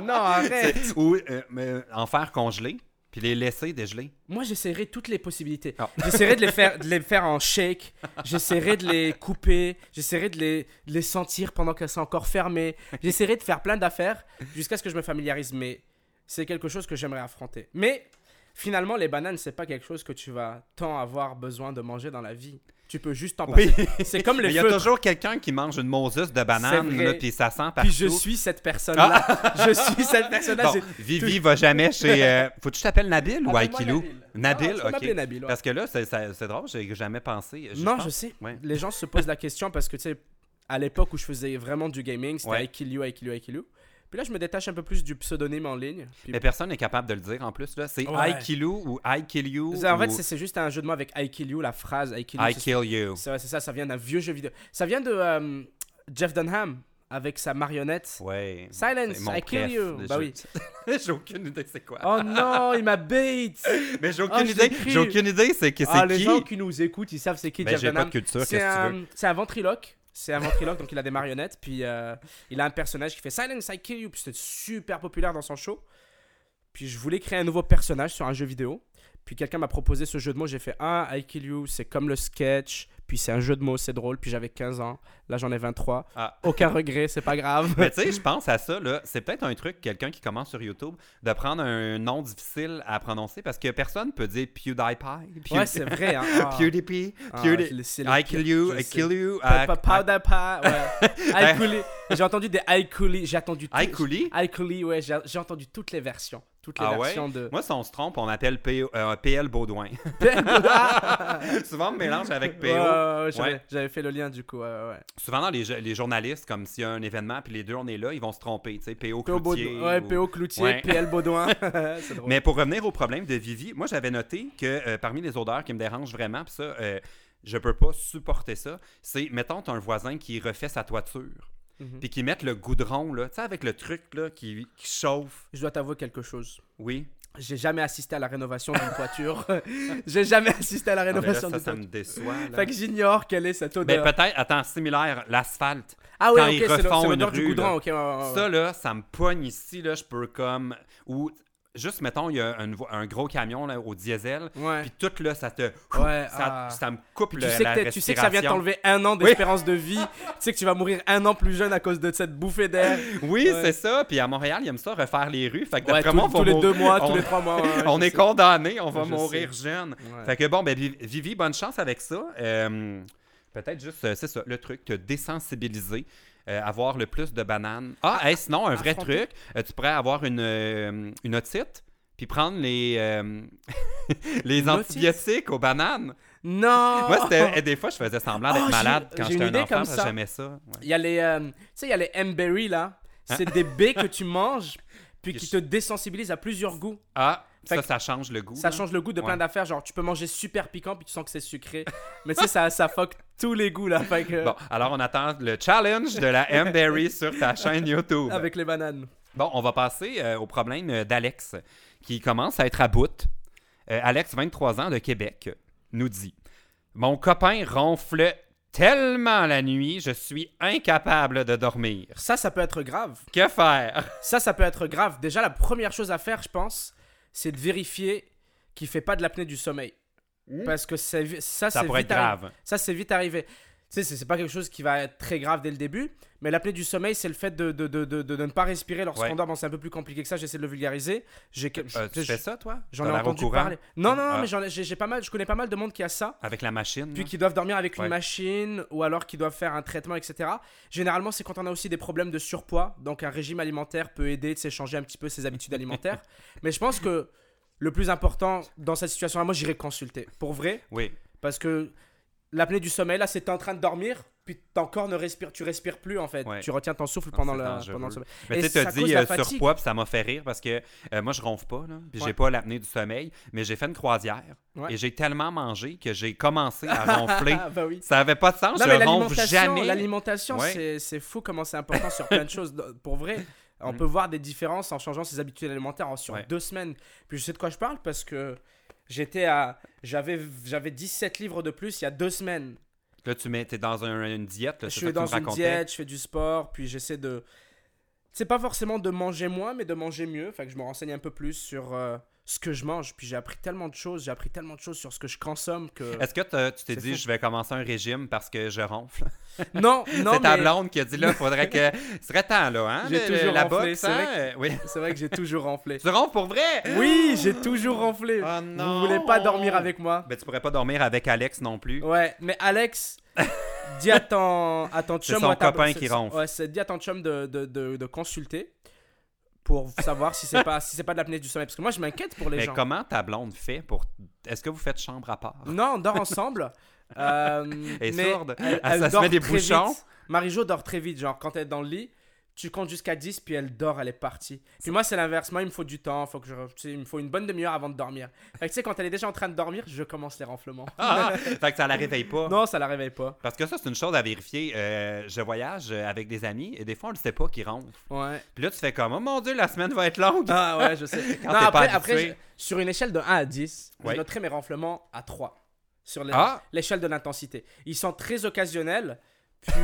non, non, arrête. Ou euh, en faire congeler, puis les laisser dégeler. Moi, j'essaierai toutes les possibilités. Ah. J'essaierai de les faire, de les faire en shake. J'essaierai de les couper. J'essaierai de les, de les sentir pendant qu'elles sont encore fermées. J'essaierai de faire plein d'affaires jusqu'à ce que je me familiarise. Mais c'est quelque chose que j'aimerais affronter. Mais finalement, les bananes, c'est pas quelque chose que tu vas tant avoir besoin de manger dans la vie. Tu peux juste t'en Oui. passer. C'est comme les il y a toujours quelqu'un qui mange une Moses de banane, là, puis ça sent partout. Puis je suis cette personne-là. Je suis cette personne-là. Bon, Vivi va jamais chez. euh, Faut que tu t'appelles Nabil ou Aikilou? Nabil. Ah, ok. Nabil, ouais. Parce que là, c'est drôle, j'ai jamais pensé. non, pense- je sais. Ouais. Les gens se posent la question parce que, tu sais, à l'époque où je faisais vraiment du gaming, c'était Ouais. I kill you, Puis là, je me détache un peu plus du pseudonyme en ligne. Puis- Mais personne n'est capable de le dire en plus. là. C'est Ouais. I kill you ou I kill you. En fait, ou c'est- c'est juste un jeu de mots avec I kill you, la phrase I kill you. I kill you. C'est ça, ça vient d'un vieux jeu vidéo. Ça vient de euh, Jeff Dunham avec sa marionnette. Ouais. Silence, I kill you. Bah jeu. oui. j'ai aucune idée c'est quoi. Oh non, il m'a bait. Mais j'ai Ah, aucune idée. J'ai aucune idée c'est que c'est Ah, les qui. gens qui nous écoutent, ils savent c'est qui Ben, Jeff j'ai pas Dunham. de culture, qu'est-ce que tu veux? c'est un ventriloque. C'est un ventriloque, donc il a des marionnettes. Puis euh, il a un personnage qui fait Silence, I kill you. Puis c'était super populaire dans son show. Puis je voulais créer un nouveau personnage sur un jeu vidéo. Puis quelqu'un m'a proposé ce jeu de mots. J'ai fait Ah, I kill you, c'est comme le sketch. Puis c'est un jeu de mots, c'est drôle. Puis j'avais 15 ans. Là, j'en ai 23. Ah. Aucun regret, c'est pas grave. Mais tu sais, je pense à ça, là. C'est peut-être un truc, quelqu'un qui commence sur YouTube, de prendre un nom difficile à prononcer parce que personne peut dire PewDiePie. Pew- ouais, c'est vrai. Hein. Ah. PewDiePie. Pewdie- I kill you, I kill you. Pa- ouais. J'ai entendu des I. J'ai I? I ouais. J'ai entendu toutes les versions. Toutes les Ah ouais? de. Moi, si on se trompe, on m'appelle PO euh, PL Baudouin. Souvent, on me mélange avec PO. Ouais, j'avais fait le lien du coup. Souvent, dans les, jo- les journalistes, comme s'il y a un événement, puis les deux, on est là, ils vont se tromper. Tu sais, PO Cloutier. Baudouin- ouais, ou- PO Cloutier. PL Baudouin. drôle. Mais pour revenir au problème de Vivi, moi j'avais noté que euh, parmi les odeurs qui me dérangent vraiment, puis ça, euh, je peux pas supporter ça, c'est, mettons, un voisin qui refait sa toiture, Mhm. puis qui met le goudron, là, tu sais, avec le truc là, qui, qui chauffe. Je dois t'avouer quelque chose. Oui. J'ai jamais assisté à la rénovation d'une toiture. J'ai jamais assisté à la Ah, ben là, rénovation ça, d'une ça me déçoit. là. Fait que j'ignore quelle est cette Ben, odeur. peut-être, attends, similaire, l'asphalte. ah oui, quand ok, ils le- une du rue, goudron. là. ok, ouais, ouais, ouais. Ça, là, ça me pogne ici, là, je peux comme... Ou, juste, mettons, il y a un, gros camion là, au diesel, puis tout, là, ça te... Ouais, ça, ah. ça me coupe Puis le- tu, sais la que t'es- tu sais que ça vient respiration. t'enlever un an d'espérance de vie. tu sais que tu vas mourir un an plus jeune à cause de cette bouffée d'air. Oui, Ouais. c'est ça. Puis à Montréal, ils aiment ça, refaire les rues. Fait que Ouais, d'après tous, moi, les deux mois, on- tous les trois mois. ouais, on est condamné, on va Je mourir jeune. Fait que bon, ben Vi- Vivi, bonne chance avec ça. Euh, Peut-être juste, euh, c'est ça, le truc, te désensibiliser, euh, avoir le plus de bananes. Ah, hey, sinon, un vrai affronter. truc, euh, tu pourrais avoir une, euh, une otite, puis prendre les, les antibiotiques aux bananes. Non! Moi, c'était, des fois, je faisais semblant d'être Oh, malade quand j'étais un enfant, ça. j'aimais ça. ouais. Il y a les, tu sais, il y a les M-Berry là. C'est des baies que tu manges, puis qui te désensibilisent à plusieurs goûts. Ah, Fait ça, ça change le goût. Ça là. change le goût de plein d'affaires. Genre, tu peux manger super piquant, puis tu sens que c'est sucré. Mais tu sais, ça, ça fuck tous les goûts là. Fait que, Bon, alors on attend le challenge de la M-Berry sur ta chaîne YouTube. avec les bananes. Bon, on va passer euh, au problème euh, d'Alex, qui commence à être à bout. Euh, Alex, 23 ans, de Québec, nous dit Mon copain ronfle tellement la nuit, je suis incapable de dormir. Ça, ça peut être grave. Que faire? Ça, ça peut être grave. Déjà, la première chose à faire, je pense, c'est de vérifier qu'il fait pas de l'apnée du sommeil. Parce que vi- ça, Ça c'est vite arri-. Ça, c'est vite arrivé. Tu sais, c'est- pas quelque chose qui va être très grave dès le début, mais l'apnée du sommeil, c'est le fait de, de, de, de, de ne pas respirer lorsqu'on dort. Bon, c'est un peu plus compliqué que ça, j'essaie de le vulgariser. J'ai Euh, tu fais ça, toi? J'en ai entendu parler. Non, non, non, Ah. mais j'en ai- j'ai pas mal, je connais pas mal de monde qui a ça. Avec la machine Puis qui doivent dormir avec une machine ou alors qui doivent faire un traitement, etc. Généralement, c'est quand on a aussi des problèmes de surpoids. Donc, un régime alimentaire peut aider de s'échanger un petit peu ses habitudes alimentaires. Mais je pense que le plus important dans cette situation-là, moi, j'irai consulter. Pour vrai, Oui. parce que l'apnée du sommeil, là, c'est t'es en train de dormir, puis ton corps ne respire, tu respires plus en fait. Ouais. Tu retiens ton souffle pendant, le, pendant le sommeil. Mais tu sais, dit euh, fatigue. surpoids, puis ça m'a fait rire parce que euh, moi, je ronfle pas, là, puis Ouais. j'ai pas l'apnée du sommeil, mais j'ai fait une croisière Ouais. et j'ai tellement mangé que j'ai commencé à ronfler. Ah, bah oui. ça avait pas de sens, Non, je ronfle jamais. l'alimentation, c'est- fou comment c'est important sur plein de choses. Pour vrai, on Mm. peut voir des différences en changeant ses habitudes alimentaires en- sur deux semaines. Puis je sais de quoi je parle parce que j'étais à, j'avais, j'avais 17 livres de plus il y a deux semaines. Là, tu mets, t'es dans un- une diète, là, je suis dans une diète, je fais du sport, puis j'essaie de. C'est pas forcément de manger moins, mais de manger mieux. Fait que je me renseigne un peu plus sur euh, ce que je mange. Puis j'ai appris tellement de choses, j'ai appris tellement de choses sur ce que je consomme que. Est-ce que tu t'es C'est dit, fou. je vais commencer un régime parce que je ronfle? Non, non, c'est ta mais blonde qui a dit, là, faudrait que... Ce serait temps, là, hein? J'ai toujours la ronflé, c'est hein? vrai Oui. c'est vrai que j'ai toujours ronflé. Tu ronfles pour vrai? Oui, j'ai toujours ronflé. Oh Vous non! voulez pas dormir avec moi? Ben, tu pourrais pas dormir avec Alex non plus. Ouais, mais Alex, dis à ton, à ton C'est chum son ou à ta- copain c'est- qui c'est- ronfle. Ouais, c'est dis à ton chum de, de, de, de consulter pour savoir si c'est pas si c'est pas de l'apnée du sommeil parce que moi je m'inquiète pour les Mais gens. comment ta blonde fait pour... Est-ce que vous faites chambre à part? Non, on dort ensemble. Euh, mais sourde. Elle, Elle- elle se dort met des bouchons. Marie-Jo dort très vite, genre quand elle est dans le lit, tu comptes jusqu'à 10 puis elle dort, elle est partie. Puis moi c'est l'inverse, moi il me faut du temps, faut que je, il me faut une bonne demi-heure avant de dormir. Fait que tu sais quand elle est déjà en train de dormir, je commence les ronflements. Ah! fait que ça la réveille pas. non, ça la réveille pas. Parce que ça, c'est une chose à vérifier. Euh, je voyage euh, avec des amis et des fois, on ne sait pas qu'ils ronflent. Ouais. Puis là, tu fais comme, oh mon Dieu, la semaine va être longue. Ah ouais, je sais. Quand non, pas après, après je- sur une échelle de 1 à 10, Ouais. je noterai mes ronflements à 3. Sur Ah! l'échelle de l'intensité. Ils sont très occasionnels, puis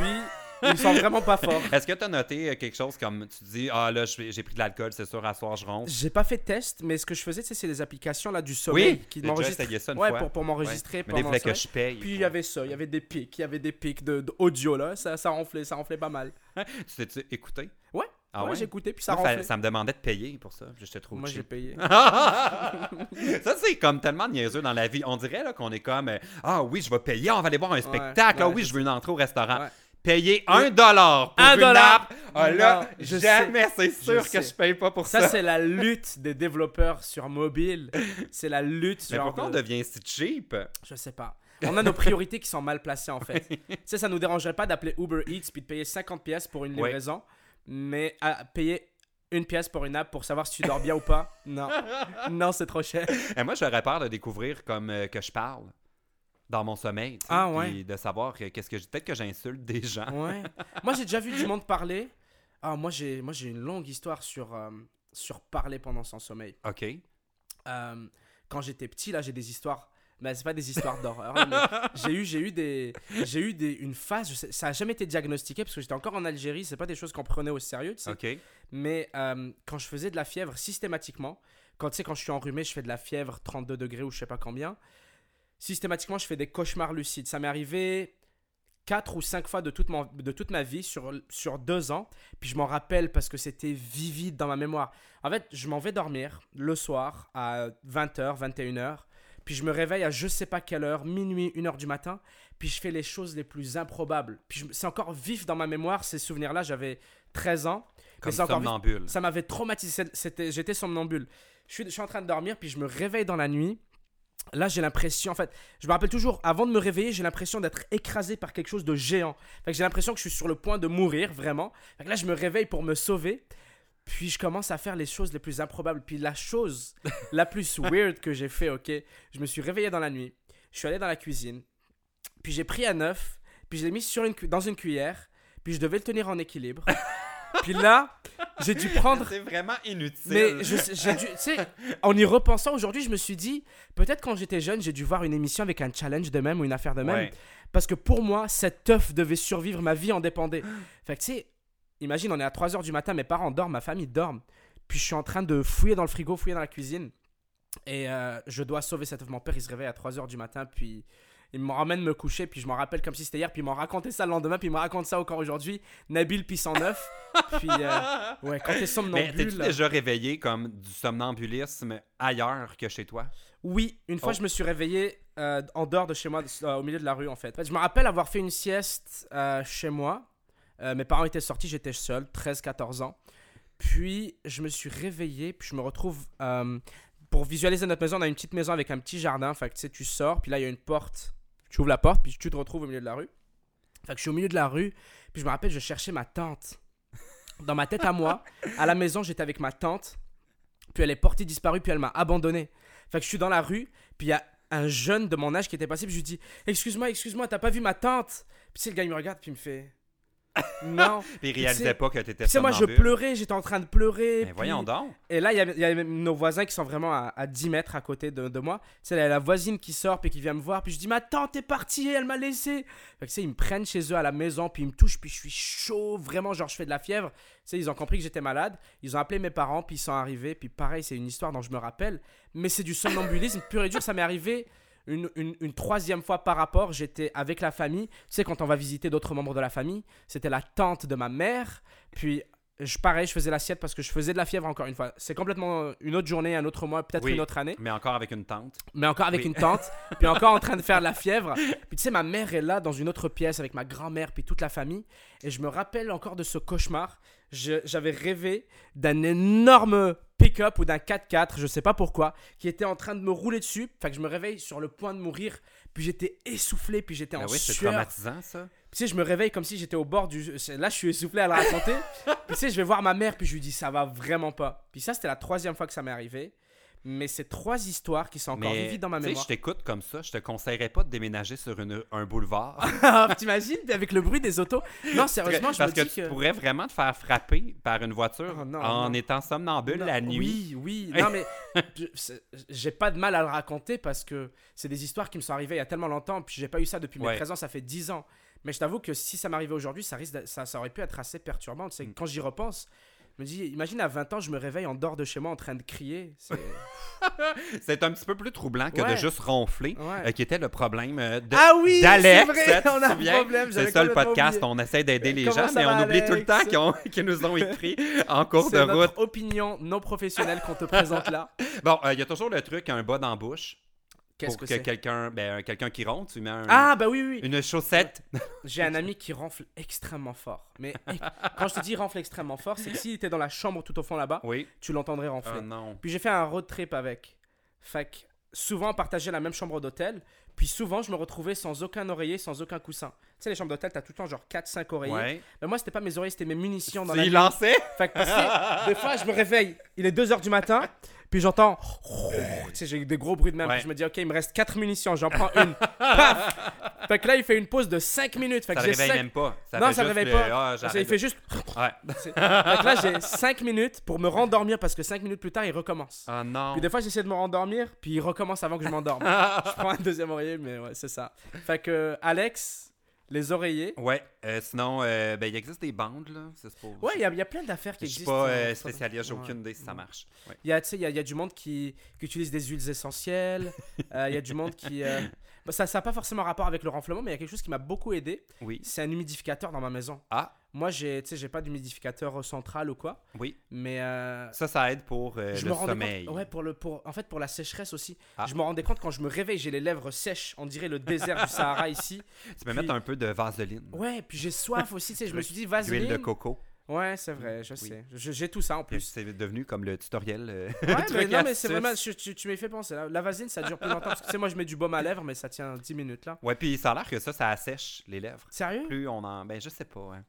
ils sont vraiment pas forts. Est-ce que tu as noté euh, quelque chose comme, tu dis, ah là, j'ai pris de l'alcool, c'est sûr, à soir, je ronfle? J'ai pas fait de test, mais ce que je faisais, c'est des applications là du sommeil Oui, qui m'enregistrent. ça Ouais, fois. pour, pour m'enregistrer. Mais pendant que je paye. Puis il y avait ça, il y avait des pics, il y avait des pics de, de audio là, ça, ça ronflait, ça ronflait pas mal. Tu t'es-tu écouté? Ouais. Ah ouais, ouais? écouté, puis ça Moi, ronflait. ça, me demandait de payer pour ça. J'étais trop Moi j'ai payé. ça, c'est comme tellement niaiseux dans la vie. On dirait là, qu'on est comme euh, Ah oui, je vais payer, on va aller voir un spectacle. ah ouais, oui, je veux une entrée au restaurant. Payer un dollar pour Un une dollar! app. Ah là, Non, je jamais, c'est sûr Je que sais. je paye pas pour ça. Ça, c'est la lutte des développeurs sur mobile. C'est la lutte. Mais genre pourquoi on de- devient si cheap? Je sais pas. On a nos priorités qui sont mal placées en fait. tu sais, ça nous dérangerait pas d'appeler Uber Eats puis de payer 50 pièces pour une livraison, mais à payer une pièce pour une app pour savoir si tu dors bien ou pas? Non. Non, c'est trop cher. Et moi, j'aurais peur de découvrir comme euh, que je parle dans mon sommeil. tu sais, Ah, ouais. puis de savoir que- qu'est-ce que peut-être que j'insulte des gens. Ouais. Moi, j'ai déjà vu du monde parler. Ah, moi, j'ai moi j'ai une longue histoire sur, euh, sur parler pendant son sommeil. OK. Euh, quand j'étais petit, là, j'ai des histoires. Mais c'est pas des histoires d'horreur. là, mais j'ai eu, j'ai eu des, j'ai eu des, une phase. je sais- ça a jamais été diagnostiqué parce que j'étais encore en Algérie. C'est pas des choses qu'on prenait au sérieux, tu sais. OK. Mais euh, quand je faisais de la fièvre systématiquement, quand tu sais, quand je suis enrhumé, je fais de la fièvre 32 degrés ou je sais pas combien. Systématiquement, je fais des cauchemars lucides. Ça m'est arrivé 4 ou 5 fois de toute, mon- de toute ma vie sur, sur 2 ans. Puis je m'en rappelle parce que c'était vivide dans ma mémoire. En fait, je m'en vais dormir le soir à 20h, 21h. Puis je me réveille à je sais pas quelle heure, minuit, 1h du matin. Puis je fais les choses les plus improbables. Puis je- c'est encore vif dans ma mémoire, ces souvenirs-là. J'avais 13 ans. Comme encore vif- somnambule. ça m'avait traumatisé. C'était, j'étais somnambule. Je suis, je suis en train de dormir, puis je me réveille dans la nuit. Là, j'ai l'impression, en fait, je me rappelle toujours, avant de me réveiller, j'ai l'impression d'être écrasé par quelque chose de géant. Fait que j'ai l'impression que je suis sur le point de mourir, vraiment. Fait que là, je me réveille pour me sauver. Puis je commence à faire les choses les plus improbables. Puis la chose la plus weird que j'ai fait, ok, je me suis réveillé dans la nuit. Je suis allé dans la cuisine. Puis j'ai pris un œuf. Puis je l'ai mis sur une, dans une cuillère. Puis je devais le tenir en équilibre. puis là, j'ai dû prendre C'est vraiment inutile. mais je j'ai dû, tu sais, en y repensant aujourd'hui, je me suis dit, peut-être quand j'étais jeune, j'ai dû voir une émission avec un challenge de même ou une affaire de même. Ouais. Parce que pour moi, cet œuf devait survivre, ma vie en dépendait. Fait que tu sais, imagine, on est à 3h du matin, mes parents dorment, ma famille dorme. Puis je suis en train de fouiller dans le frigo, fouiller dans la cuisine. Et euh, je dois sauver cet œuf. Mon père, il se réveille à 3h du matin, puis Il me ramène me coucher, puis je m'en rappelle comme si c'était hier, puis il m'en racontait ça le lendemain, puis il me raconte ça encore aujourd'hui. Nabil, puis 109. puis, euh, ouais, quand t'es Mais somnambule. t'es-tu là- déjà réveillé comme du somnambulisme ailleurs que chez toi? Oui, une fois Oh. je me suis réveillé euh, en dehors de chez moi, euh, au milieu de la rue en fait. Je me rappelle avoir fait une sieste euh, chez moi. Mes parents étaient sortis, j'étais seul, 13-14 ans. Puis je me suis réveillé, puis je me retrouve. pour visualiser notre maison, on a une petite maison avec un petit jardin. Fait que tu sais, tu sors, puis là il y a une porte. Tu ouvres la porte, puis tu te retrouves au milieu de la rue. Fait que je suis au milieu de la rue, puis je me rappelle, je cherchais ma tante. Dans ma tête à moi, à la maison, j'étais avec ma tante. Puis elle est portée disparue, puis elle m'a abandonné. Fait que je suis dans la rue, puis il y a un jeune de mon âge qui était passé, puis je lui dis Excuse-moi, excuse-moi, t'as pas vu ma tante Puis sais, le gars il me regarde, puis il me fait Non. Puis il réalisait pas que t'étais sais, moi je pleurais, j'étais en train de pleurer. Mais puis- voyons donc. Et là, il y avait- il y avait nos voisins qui sont vraiment à, à 10 mètres à côté de, de moi. Tu sais, la, la voisine qui sort, puis qui vient me voir, puis je dis Ma tante est partie, elle m'a laissé. Fait que tu sais, ils me prennent chez eux à la maison, puis ils me touchent, puis je suis chaud, vraiment, genre je fais de la fièvre. Tu sais, ils ont compris que j'étais malade. Ils ont appelé mes parents, puis ils sont arrivés. Puis pareil, c'est une histoire dont je me rappelle. Mais c'est du somnambulisme pur et dur. Ça m'est arrivé une, une- troisième fois par rapport. J'étais avec la famille. Tu sais, quand on va visiter d'autres membres de la famille, c'était la tante de ma mère. Puis, je, pareil, je faisais l'assiette parce que je faisais de la fièvre encore une fois. C'est complètement une autre journée, un autre mois, peut-être Oui. une autre année. Mais encore avec une tante. Mais encore avec Oui. une tante, puis encore en train de faire de la fièvre. Puis tu sais, ma mère est là dans une autre pièce avec ma grand-mère, puis toute la famille. Et je me rappelle encore de ce cauchemar. J'avais rêvé d'un énorme pick-up ou d'un 4x4, je sais pas pourquoi, qui était en train de me rouler dessus. Fait que je me réveille sur le point de mourir. Puis j'étais essoufflé, puis j'étais Ben en oui, c'est traumatisant, ça. Puis tu sais, je me réveille comme si j'étais au bord du. Là, je suis essoufflé à le raconter. puis tu sais, je vais voir ma mère, puis je lui dis, ça va vraiment pas. Puis ça, c'était la troisième fois que ça m'est arrivé. Mais c'est trois histoires qui sont encore Mais vivides dans ma tu sais, mémoire. je t'écoute comme ça, je te conseillerais pas de déménager sur une- un boulevard. Ah, T'imagines avec le bruit des autos Non, sérieusement, je Parce me que dis tu que. pourrais vraiment te faire frapper par une voiture Oh non, en non. étant somnambule Non, la nuit. Oui, oui. Non, mais j'ai pas de mal à le raconter parce que c'est des histoires qui me sont arrivées il y a tellement longtemps. Puis j'ai pas eu ça depuis mes Ouais. 13 ans, ça fait 10 ans. Mais je t'avoue que si ça m'arrivait aujourd'hui, ça, risque ça, ça aurait pu être assez perturbant. Tu sais, Mm. Quand j'y repense, je me dis, imagine à 20 ans, je me réveille en dehors de chez moi en train de crier. C'est- un petit peu plus troublant que de juste ronfler, Ouais. euh, qui était le problème euh, de Ah oui, d'Alex. on a un problème. C'est ça le podcast, oublié. on essaie d'aider les Comment gens, va, on oublie tout le temps qu'ils nous ont écrit en cours de route. notre opinion non professionnelle qu'on te présente là. Bon, euh, il y a toujours le truc, un bas bouche. Qu'est-ce pour que quelqu'un ben, quelqu'un qui ronde, tu mets un- Ah, bah oui, oui. une chaussette. J'ai un ami qui ronfle extrêmement fort. Mais quand je te dis ronfle extrêmement fort, c'est que s'il était dans la chambre tout au fond là-bas, Oui. tu l'entendrais ronfler. Ah non. Puis j'ai fait un road trip avec. Fait que souvent on partageait la même chambre d'hôtel. Puis souvent je me retrouvais sans aucun oreiller, sans aucun coussin. Tu sais, les chambres d'hôtel, t'as tout le temps genre 4-5 oreillers. Ouais. Mais moi, c'était pas mes oreillers, c'était mes munitions dans la Il lançait. Fait que des fois, je me réveille, il est 2h du matin, puis j'entends. Tu sais, j'ai des gros bruits de même. Ouais. Puis je me dis, ok, il me reste 4 munitions, j'en prends une. Paf Fait que là, il fait une pause de 5 minutes. Fait que Ça réveille même pas. Ça Non, ça réveille le- pas. Qu'il j'arrête. fait juste. Ouais. Fait que là, j'ai 5 minutes pour me rendormir parce que 5 minutes plus tard, il recommence. Ah non. Puis des fois, j'essaie de me rendormir, puis il recommence avant que je m'endorme. je prends un deuxième oreiller, mais ouais, c'est ça. Fait que, Alex, les oreillers. Ouais. Euh, sinon, euh, ben, il existe des bandes, là. C'est pour... Ouais, il y, a- il y a plein d'affaires qui Je suis existent. pas euh, euh, spécialiste, j'ai aucune idée si ça marche. Ouais. Il y a, il y a, y a du monde qui, qui utilise des huiles essentielles. Il y a du monde qui. bah, ça n'a pas forcément rapport avec le renflement, mais il y a quelque chose qui m'a beaucoup aidé. Oui. C'est un humidificateur dans ma maison. Ah, Moi, j'ai, j'ai pas d'humidificateur central ou quoi, oui. mais euh, Ça, ça aide pour euh, je le sommeil. compte. Ouais, pour le, pour, en fait, pour la sécheresse aussi. Ah. Je me rendais compte quand je me réveille, j'ai les lèvres sèches. On dirait le désert du Sahara ici. Tu peux mettre un peu de vaseline. Ouais, puis j'ai soif aussi. Tu sais, je me suis dit D'huile vaseline. de coco. Ouais, c'est vrai, je Oui. sais. J'ai tout ça en plus. C'est devenu comme le tutoriel. euh, Ouais, mais non, mais c'est vraiment. je- tu tu m'y fais penser. La, la vaseline, ça dure plus longtemps. Parce que tu sais, moi, je mets du baume à lèvres, mais ça tient 10 minutes là. Ouais, puis ça a l'air que ça, ça assèche les lèvres. Sérieux? Plus on en. Ben, je sais pas. hein.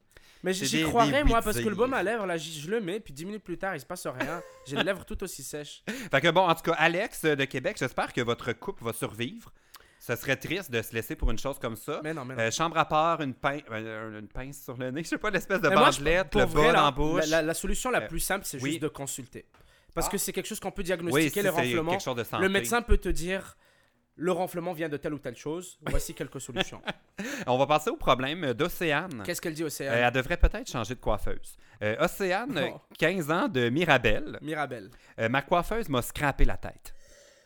Mais j'y croirais, moi, parce que le baume à lèvres, là, je le mets, puis 10 minutes plus tard, il se passe rien. J'ai les lèvres tout aussi sèches. Fait que bon, en tout cas, Alex euh, de Québec, j'espère que votre couple va survivre. Ce serait triste de se laisser pour une chose comme ça. Mais non, mais non. Euh, chambre à part, une, euh, une pince sur le nez, je sais pas, l'espèce de bandelette, pour le vrai, la bouche. La, la- solution la Euh, plus simple, c'est oui. juste de consulter. Parce Ah. que c'est quelque chose qu'on peut oui, diagnostiquer, si les renflements. Le médecin peut te dire le renflement vient de telle ou telle chose. Voici quelques solutions. On va passer au problème d'Océane. Qu'est-ce qu'elle dit Euh, elle devrait peut-être changer de coiffeuse. Euh, Océane, Oh. 15 ans de Mirabelle. Mirabelle. Euh, ma coiffeuse m'a scrappé la tête.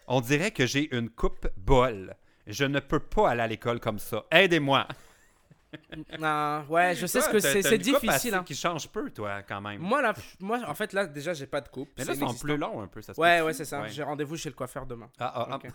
On dirait que j'ai une coupe bol. Je ne peux pas aller à l'école comme ça. Aidez-moi. Non, ouais, je sais ce que c'est. C'est difficile. hein. qui change peu, toi, quand même. Moi, là, moi, en fait, là, déjà, j'ai pas de coupe. Mais là, c'est ils sont plus longs un peu, ça se Ouais, ouais, c'est ça. Ouais. J'ai rendez-vous chez le coiffeur demain. Ah, ah, ah.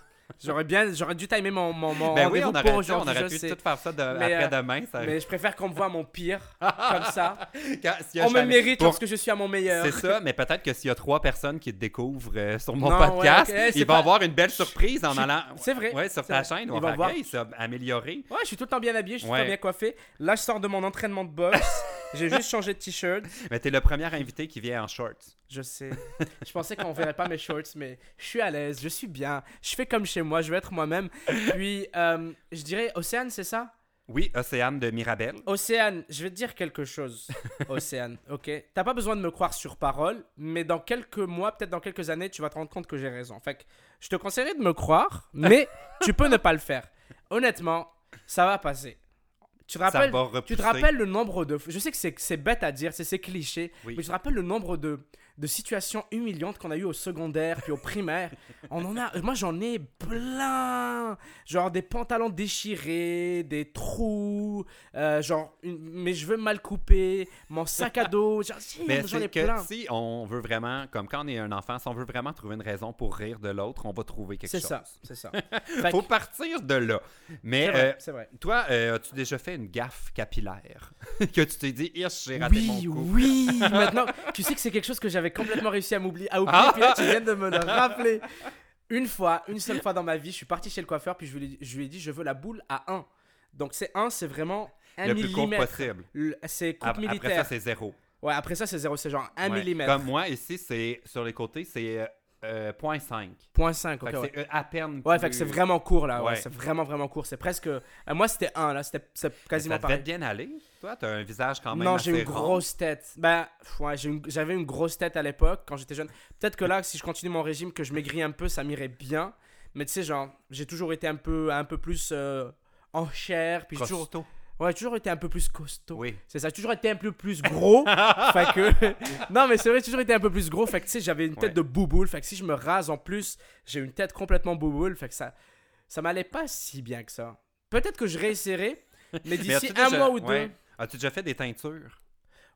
J'aurais bien, j'aurais dû timer mon, mon, mon Ben oui, rendez-vous on aurait, pour pu, on aujourd'hui. aurait pu tout faire ça de- Mais, euh. Ça... Mais je préfère qu'on me voit à mon pire, comme ça. Quand- On me mérite pour- lorsque je suis à mon meilleur. C'est ça, mais peut-être que s'il y a trois personnes qui te découvrent euh, sur mon Non, podcast, ouais, ok, c'est ils vont pas- avoir une belle surprise en allant c'est vrai, ouais, sur ta chaîne. Ils On va voir. ça amélioré. Ouais, je suis tout le temps bien habillé, je suis tout Ouais. le temps bien coiffé. Là, je sors de mon entraînement de boxe. J'ai juste changé de t-shirt. Mais t'es le premier invité qui vient en shorts. Je sais. Je pensais qu'on verrait pas mes shorts, mais je suis à l'aise, je suis bien. Je fais comme chez moi, je vais être moi-même. Puis, euh, je dirais, Océane, c'est ça? Oui, Océane de Mirabel. Océane, je vais te dire quelque chose. Océane, ok? T'as pas besoin de me croire sur parole, mais dans quelques mois, peut-être dans quelques années, tu vas te rendre compte que j'ai raison. Fait que je te conseillerais de me croire, mais tu peux ne pas le faire. Honnêtement, ça va passer. Tu rappelles, tu te rappelles le nombre de. Je sais que c'est bête à dire, c'est c'est cliché, Oui. mais tu te rappelles le nombre de, de situations humiliantes qu'on a eues au secondaire puis au primaire. On en a. Moi, j'en ai plein. Genre des pantalons déchirés, des trous, euh, genre une- mes cheveux mal coupés, mon sac à dos. Genre, j'en ai c'est que plein. si on veut vraiment, comme quand on est un enfant, si on veut vraiment trouver une raison pour rire de l'autre, on va trouver quelque C'est chose. ça, c'est ça. Faut que- partir de là. Mais C'est vrai, euh, c'est vrai. toi, euh, as-tu déjà fait une gaffe capillaire? Que tu t'es dit, j'ai raté mon Oui, oui. Maintenant, tu sais que c'est quelque chose que j'avais complètement réussi à m'oublier, à oublier. Ah. Puis là, tu viens de me le rappeler. Une fois, une seule fois dans ma vie, je suis parti chez le coiffeur, puis je lui, je lui ai dit, je veux la boule à 1. Donc c'est 1, c'est vraiment 1 le plus court millimètre. possible. Le- C'est coupe Ap- Après ça, militaire. c'est zéro. ouais, après ça, c'est 0, c'est genre 1 Ouais. millimètre. Comme moi, ici, c'est sur les côtés, c'est euh, euh, 0.5. Point 5, Fait ok. que ouais. c'est euh, à peine. Ouais, fait que c'est vraiment court là. Ouais, Ouais. c'est vraiment, vraiment court. C'est presque. euh, moi, c'était 1 là. C'était quasiment Ça pareil. bien aller. Toi, t'as un visage quand même Non, j'ai une rond. grosse tête. Ben, ouais, une- j'avais une grosse tête à l'époque quand j'étais jeune. Peut-être que là, si je continue mon régime, que je maigris un peu, ça m'irait bien. Mais tu sais, genre, j'ai toujours été un peu, un peu plus euh, en chair. Puis toujours. Ouais, toujours été un peu plus costaud. Oui. C'est ça, toujours été un peu plus gros. fait que. Non, mais c'est vrai, j'ai toujours été un peu plus gros. Fait que tu sais, j'avais une tête Ouais. de bouboule. Fait que si je me rase en plus, j'ai une tête complètement bouboule. Fait que ça, ça m'allait pas si bien que ça. Peut-être que je réessayerai. Mais d'ici un déjà- mois ou deux. ouais. As-tu déjà fait des teintures?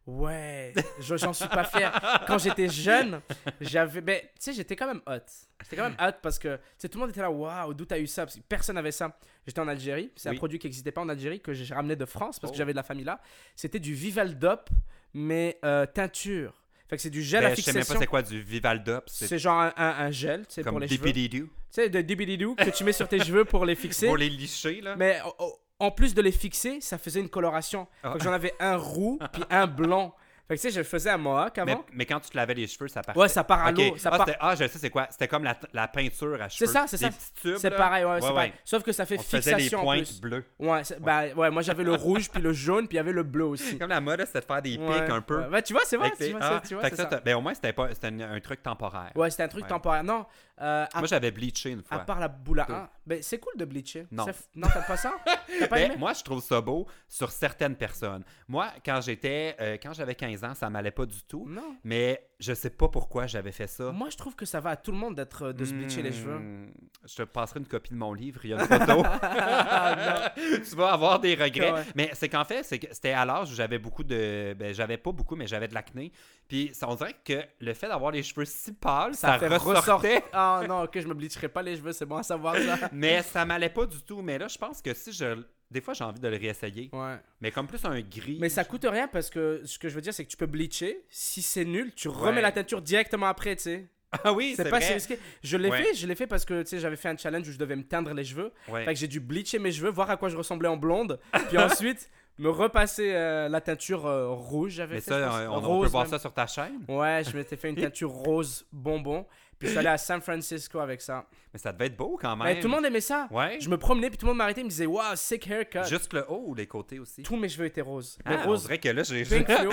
Ouais, je- j'en suis pas fier. Quand j'étais jeune, j'avais. Ben, tu sais, j'étais quand même hot. J'étais quand même hot parce que tu sais, tout le monde était là, waouh, d'où t'as eu ça? Parce que personne n'avait ça. J'étais en Algérie, c'est Oui. un produit qui n'existait pas en Algérie que j'ai ramené de France parce que Oh. j'avais de la famille là. C'était du Vivaldop, mais euh, teinture. Fait que c'est du gel Ben, à je sais même pas fixation. c'est quoi du Vivaldop. C'est genre un, un- un gel, c'est pour comme les cheveux. Dipididoo. Tu sais, de dibididou que tu mets sur tes cheveux pour les fixer. Pour les licher, là. Mais oh, oh, en plus de les fixer, ça faisait une coloration. Ah. J'en avais un roux puis un blanc. Fait que tu sais, je faisais un mohawk Mais, avant. mais quand tu te lavais les cheveux, ça partait. Ouais, ça part à Ok. l'eau. Ça ah, part... ah, je sais c'est quoi. C'était comme la, la peinture à cheveux. C'est ça, c'est ça. C'est pareil, ouais, c'est Ouais, pareil. ouais. Sauf que ça fait On se faisait les fixation pointes bleues. Ouais, bah, ouais, moi j'avais le rouge, puis le jaune, puis il y avait le bleu aussi. Comme la mode, c'était de faire des pics Ouais, un peu. ouais. Ouais, tu vois, c'est vrai, tu vois, ah, tu vois, fait que ça, ça. ben, au moins, c'était pas c'était un, un truc temporaire. Ouais, c'était un truc Ouais. temporaire. Non, euh, à, Moi, j'avais bleaché une à fois. part la boule à Tout. 1, ben, c'est cool de bleacher. Non. F- Non, t'aimes pas ça? T'as pas Ben, aimé? moi, je trouve ça beau sur certaines personnes. Moi, quand j'étais, euh, quand j'avais 15 ans, ça m'allait pas du tout. Non. Mais je sais pas pourquoi j'avais fait ça. Moi, je trouve que ça va à tout le monde d'être de se bleacher les cheveux. Hmm, Je te passerai une copie de mon livre, il y a une photo. tu vas avoir des regrets. Ouais. Mais c'est qu'en fait, c'est que c'était à l'âge où j'avais beaucoup de. Ben, j'avais pas beaucoup, mais j'avais de l'acné. Puis ça, on dirait que le fait d'avoir les cheveux si pâles, ça, ressortait. Ah non, ok, je me bleacherai pas les cheveux, c'est bon à savoir ça. mais ça m'allait pas du tout. Mais là, je pense que si je. Des fois, j'ai envie de le réessayer. Ouais. Mais comme plus un gris. Mais ça coûte rien parce que ce que je veux dire, c'est que tu peux bleacher. Si c'est nul, tu remets Ouais. la teinture directement après, tu sais. Ah oui, C'est pas si risqué. Je l'ai Ouais. fait, je l'ai fait parce que tu sais, j'avais fait un challenge où je devais me teindre les cheveux. Ouais. Fait que j'ai dû bleacher mes cheveux, voir à quoi je ressemblais en blonde, puis ensuite me repasser euh, la teinture euh, rouge. J'avais Mais fait, on, on Rose peut voir même. ça sur ta chaîne. Ouais, je m'étais fait une teinture rose bonbon. Puis je suis allé à San Francisco avec ça. Mais ça devait être beau quand même. Mais tout le monde aimait ça. Ouais. Je me promenais, puis tout le monde m'arrêtait, il me disait Waouh, sick haircut. Juste le haut ou les côtés aussi? Tous mes cheveux étaient roses. Ah, Mais on rose, dirait que là, j'ai j'ai comme tu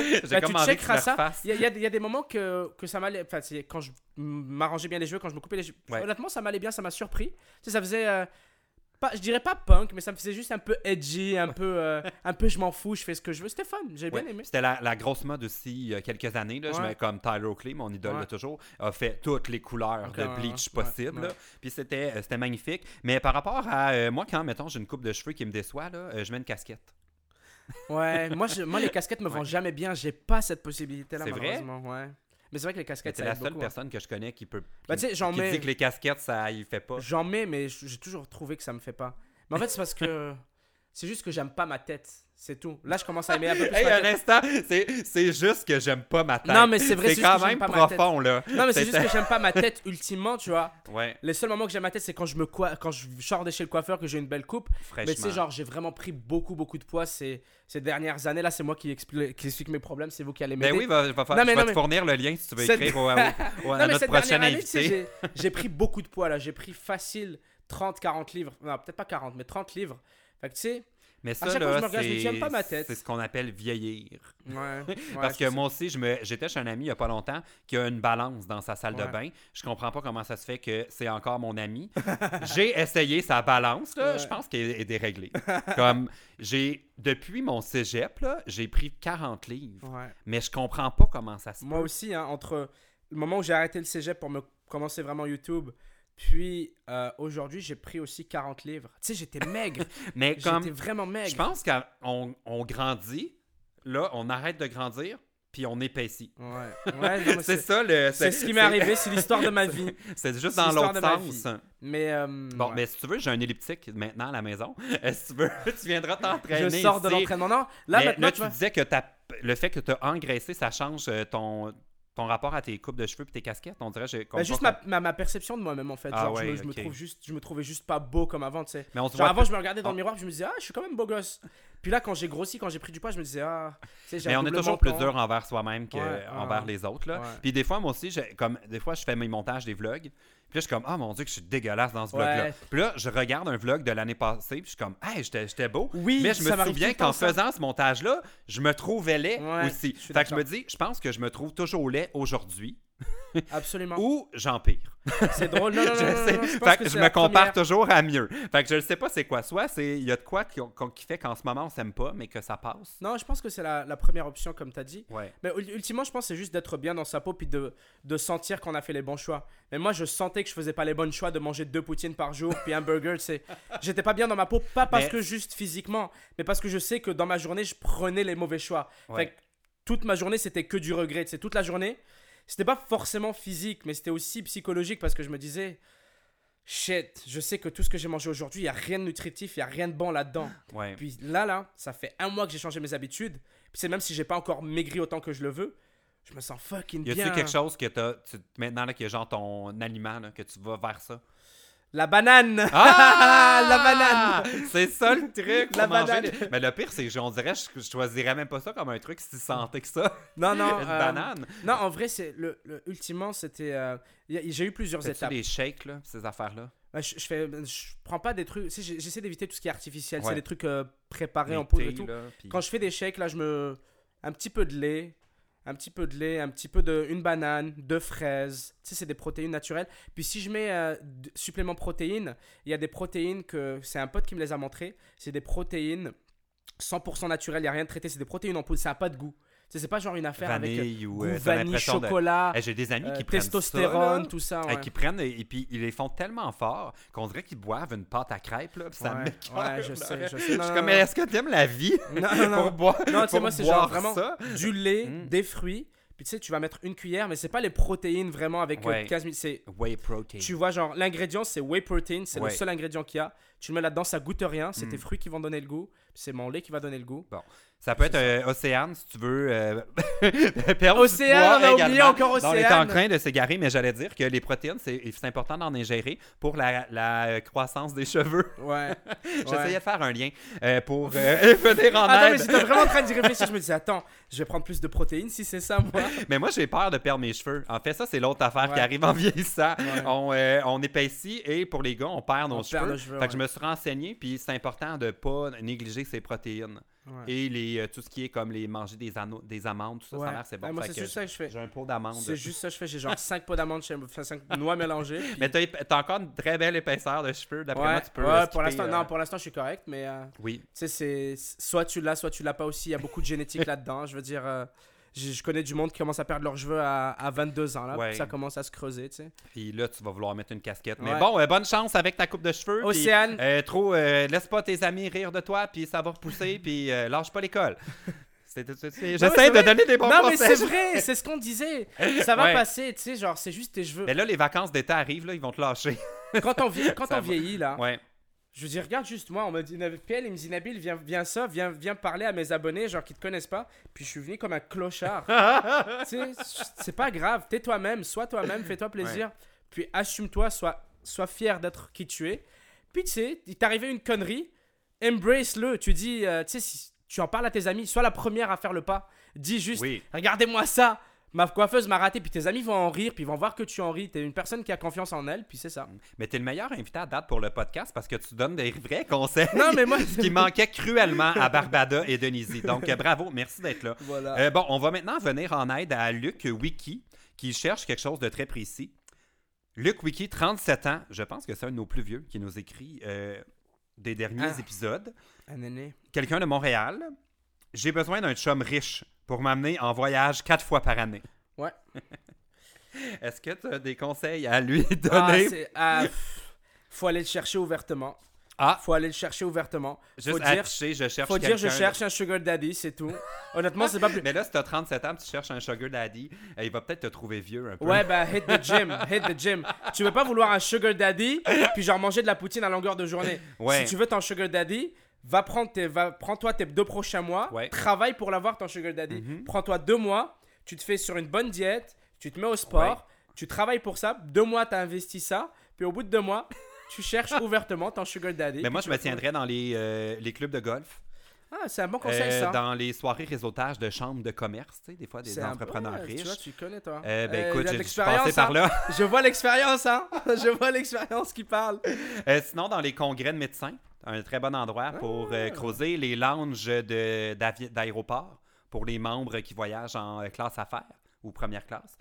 envie que tu ça. Il y, a- il y a- il y a des moments que, que ça m'allait. Enfin, quand je m'arrangeais bien les cheveux, quand je me coupais les cheveux. Ouais. Honnêtement, ça m'allait bien, ça m'a surpris. Tu sais, ça faisait. euh, pas, je dirais pas punk, mais ça me faisait juste un peu edgy, un peu, euh, un peu je m'en fous, je fais ce que je veux. C'était fun, j'ai bien aimé. C'était la, la grosse mode aussi il y a quelques années. Là, je mets comme Tyler Oakley, mon idole de toujours, a fait toutes les couleurs de bleach là. Puis c'était euh, c'était magnifique. Mais par rapport à euh, moi, quand mettons j'ai une coupe de cheveux qui me déçoit, là, euh, je mets une casquette. Ouais, moi, je- moi les casquettes me vont jamais bien, j'ai pas cette possibilité-là, C'est vrai? malheureusement. Ouais. Mais c'est vrai que les casquettes, C'est la seule hein. personne que je connais qui peut. Bah, qui- qui mets- dit que les casquettes, ça il fait pas. J'en mets, mais j'ai toujours trouvé que ça me fait pas. Mais en fait, c'est parce que. C'est juste que j'aime pas ma tête, c'est tout. Là, je commence à aimer un peu plus Hey, ma un tête. instant, c'est juste que j'aime pas ma tête. Non, mais c'est vrai, c'est juste quand que même pas ma tête. profond, là. Non, mais c'est juste que j'aime pas ma tête ultimement, tu vois. Ouais, Les seuls moments que j'aime ma tête, c'est quand je me coi- quand je sors de chez le coiffeur, que j'ai une belle coupe. Mais tu sais, genre, j'ai vraiment pris beaucoup, beaucoup de poids ces, ces dernières années. Là, c'est moi qui explique, qui explique mes problèmes, c'est vous qui allez m'aider. Ben oui, va, va Non, mais je vais non, te mais- fournir le lien si tu veux Cette- écrire au, au- au- à non, mais notre sais, invité. j'ai- j'ai pris beaucoup de poids là. J'ai pris facile 30, 40 livres. Non, peut-être pas 40, mais 30 livres. Fait que tu sais, Mais ça, chaque fois que là, je me regarde, je pas ma tête. c'est ce qu'on appelle vieillir. ouais. ouais, Parce que moi aussi, j'étais chez un ami il y a pas longtemps qui a une balance dans sa salle de bain. Je comprends pas comment ça se fait que c'est encore mon ami. j'ai essayé sa balance, là, je pense qu'elle est déréglée. Comme, j'ai, depuis mon cégep, j'ai pris 40 livres. Mais je comprends pas comment ça se Moi peut. aussi, hein, entre le moment où j'ai arrêté le cégep pour me commencer vraiment YouTube, puis euh, aujourd'hui, j'ai pris aussi 40 livres. Tu sais, j'étais maigre. Mais comme, j'étais vraiment maigre. je pense qu'on on grandit, là, on arrête de grandir, puis on épaissit. Ouais. C'est ça le. c'est ce qui m'est arrivé, c'est l'histoire de ma vie. C'est juste dans l'autre sens. Mais euh, Bon, ouais. mais si tu veux, j'ai un elliptique maintenant à la maison. Si tu veux, tu viendras t'entraîner. je sors de l'entraînement. Non, là Mais maintenant, là, tu disais que le fait que tu as engraissé, ça change euh, ton, ton rapport à tes coupes de cheveux et tes casquettes. On dirait j'ai bah, juste ma, ma, ma perception de moi-même en fait. Ah Genre, je, me, je me trouve juste, je me trouvais juste pas beau comme avant, tu sais. Mais on Genre avant, plus- je me regardais dans le on- miroir, je me disais, ah, je suis quand même beau gosse. Puis là, quand j'ai grossi, quand j'ai pris du poids, je me disais, ah, Mais on est toujours plus dur envers soi-même ouais, qu'envers ouais. les autres. Là. Ouais. Puis des fois, moi aussi, comme des fois, je fais mes montages des vlogs. Puis là, je suis comme, ah mon dieu, que je suis dégueulasse dans ce vlog-là. Ouais. Puis là, je regarde un vlog de l'année passée, puis je suis comme, hey, j'étais j'étais beau. Oui, Mais je me souviens qu'en faisant ce montage-là, je me trouvais laid Ouais, aussi. Fait que je me dis, je pense que je me trouve toujours laid aujourd'hui Absolument. ou j'empire. C'est drôle. Non, non, non, je non, je pense Fait que que c'est je me compare première- toujours à mieux. Fait que je ne sais pas c'est quoi. Soit c'est il y a de quoi qui, fait qu'en ce moment on s'aime pas, mais que ça passe. Non, je pense que c'est la, la première option, comme tu as dit. Ouais. Mais ul- ultimement, je pense que c'est juste d'être bien dans sa peau puis de, de sentir qu'on a fait les bons choix. Mais moi, je sentais que je faisais pas les bons choix de manger deux poutines par jour puis un burger. sais. J'étais pas bien dans ma peau, pas parce Mais- que juste physiquement, mais parce que je sais que dans ma journée, je prenais les mauvais choix. Ouais. Fait que toute ma journée, c'était que du regret. C'est toute la journée. C'était pas forcément physique, mais c'était aussi psychologique parce que je me disais. Shit, je sais que tout ce que j'ai mangé aujourd'hui, il y a rien de nutritif, il y a rien de bon là-dedans. Ouais. Puis là, là, ça fait un mois que j'ai changé mes habitudes. Puis c'est même si j'ai pas encore maigri autant que je le veux, je me sens fucking Y a-tu bien. quelque chose que tu- maintenant là, qui est genre ton aliment là, que tu vas vers ça? La banane Ah! La banane C'est ça le truc. La manger banane. Mais le pire, c'est que on dirait je, je choisirais même pas ça comme un truc si santé que ça. Non, non. Une euh, banane. Non, en vrai, c'est le, le- ultimement, c'était. euh, j'ai eu plusieurs étapes. des shakes là, ces affaires-là? Bah, je, je fais, je prends pas des trucs. J'essaie d'éviter tout ce qui est artificiel. Ouais. C'est des trucs euh, préparés en poudre et tout. là, Quand je fais des shakes, là, je me. Un petit peu de lait, un petit peu de lait, un petit peu de. Une banane, deux fraises. Tu sais, c'est des protéines naturelles. Puis si je mets euh, supplément protéines, il y a des protéines que. C'est un pote qui me les a montrées. C'est des protéines 100% naturelles, il n'y a rien de traité. C'est des protéines en poudre, ça n'a pas de goût. C'est pas genre une affaire avec. euh, vanille ou goût euh, vanille, de- chocolat, Eh, J'ai des amis euh, qui prennent testostérone, ça, tout ça. Hey, ouais. Euh, qui prennent et, et puis ils les font tellement fort qu'on dirait qu'ils boivent une pâte à crêpes là, puis ça Ouais, je sais, je sais. Je suis comme, mais est-ce que tu aimes la vie Non, non, non. pour boire, Non, tu sais, moi, c'est genre vraiment ça? du lait, Mm. des fruits. Puis tu sais, tu vas mettre une cuillère, mais c'est pas les protéines vraiment avec euh, Ouais. 15 000. C'est Whey protein. Tu vois, genre, l'ingrédient, c'est whey protein, c'est Ouais. le seul ingrédient qu'il y a. Tu le mets là-dedans, ça goûte rien, c'est Mm. tes fruits qui vont donner le goût, c'est mon lait qui va donner le goût. Ça peut être euh, Océane si tu veux euh, perdre Océane, on a oublié encore Non, on était en Océane. train de s'égarer, mais j'allais dire que les protéines, c'est important d'en ingérer pour la, la, euh, croissance des cheveux. Ouais. J'essayais de faire un lien euh, pour euh, venir en Ah non, mais aide. j'étais vraiment en train d'y réfléchir. Je me disais, attends, je vais prendre plus de protéines si c'est ça, moi. Mais moi, j'ai peur de perdre mes cheveux. En fait, ça, c'est l'autre affaire qui arrive en vieillissant. Ouais. On, on épaissit et pour les gars, on perd nos cheveux. nos cheveux, fait que je me suis renseigné, puis c'est important de pas négliger ces protéines. Ouais. et les, euh, tout ce qui est comme les manger des, anneaux- des amandes, tout ça, ça Ouais. l'air c'est bon. Ouais, moi, c'est juste ça que je fais. J'ai un pot d'amandes. C'est juste ça que je fais. J'ai genre 5 pots d'amandes chez moi, enfin 5 noix mélangées. puis- Mais t'as t'as encore une très belle épaisseur de cheveux. D'après ouais, moi, tu peux. ouais, euh, pour skipper, l'instant, euh, non, pour l'instant, je suis correct, mais euh, Oui. tu sais, c'est soit tu l'as, soit tu l'as pas aussi. Il y a beaucoup de génétique là-dedans. Je veux dire, euh, je je connais du monde qui commence à perdre leurs cheveux à, à 22 ans là, Ouais. puis ça commence à se creuser, tu sais. Puis là, tu vas vouloir mettre une casquette. Mais Ouais. bon, euh, bonne chance avec ta coupe de cheveux. puis, Océane. euh, trop, euh, laisse pas tes amis rire de toi, puis ça va repousser, puis euh, lâche pas l'école. J'essaie de donner des bons non, mais conseils. c'est vrai, c'est ce qu'on disait. Ça va Ouais. passer, tu sais, genre, c'est juste tes cheveux. Mais là, les vacances d'été arrivent, là, ils vont te lâcher. Quand on, vie- quand Ça on va. vieillit, là, Ouais. Je veux dire, regarde juste moi, on me dit, PL, il me dit, Nabil, viens, viens ça, viens, viens parler à mes abonnés, genre, qui te connaissent pas. Puis je suis venu comme un clochard. c'est pas grave, t'es toi-même, sois toi-même, fais-toi plaisir. Puis assume-toi, sois, sois fier d'être qui tu es. Puis tu sais, il t'est arrivé une connerie, embrace-le. Tu dis, euh, tu sais, si tu en parles à tes amis, sois la première à faire le pas. Dis juste, Oui. regardez-moi ça. Ma coiffeuse m'a raté, puis tes amis vont en rire, puis ils vont voir que tu en ris. T'es une personne qui a confiance en elle, puis c'est ça. Mais t'es le meilleur invité à date pour le podcast parce que tu donnes des vrais conseils. Non, mais moi. Ce qui manquait cruellement à Barbada et Denise. Donc, euh, bravo, merci d'être là. Voilà. Euh, bon, on va maintenant venir en aide à Luc Wiki, qui cherche quelque chose de très précis. Luc Wiki, 37 ans, je pense que c'est un de nos plus vieux qui nous écrit euh, des derniers Ah. épisodes. Un. Quelqu'un de Montréal. J'ai besoin d'un chum riche pour m'amener en voyage quatre fois par année. Ouais. Est-ce que tu as des conseils à lui Ah, donner? ah, pff, faut aller le chercher ouvertement. Ah, Faut aller le chercher ouvertement. juste faut dire, afficher, je cherche faut dire, je cherche un sugar daddy, c'est tout. Honnêtement, c'est pas plus. Mais là, si tu as 37 ans, tu cherches un sugar daddy, euh, il va peut-être te trouver vieux un peu. Ouais, bah, hit the gym, hit the gym. Tu veux pas vouloir un sugar daddy, puis genre manger de la poutine à longueur de journée. Ouais. Si tu veux ton sugar daddy, va prendre tes, va, prends-toi tes deux prochains mois, Ouais. travaille pour l'avoir ton sugar daddy. Mhm. Prends-toi deux mois, tu te fais sur une bonne diète, tu te mets au sport, tu travailles pour ça. Deux mois, tu investi ça, puis au bout de deux mois, tu cherches ouvertement ton sugar daddy. Mais moi, je me tiendrais dans les, euh, les clubs de golf, Ah, c'est un bon conseil euh, ça. dans les soirées réseautage de chambres de commerce, tu sais, des fois des C'est entrepreneurs riches. Tu vois, tu connais toi. Euh, ben Euh, écoute, j'ai- par hein. là. Je vois l'expérience, hein. Je vois l'expérience qui parle. Sinon, dans les congrès de médecins, un très bon endroit pour euh, Ah. creuser les lounges d'aéroport pour les membres qui voyagent en euh, classe affaires ou première classe.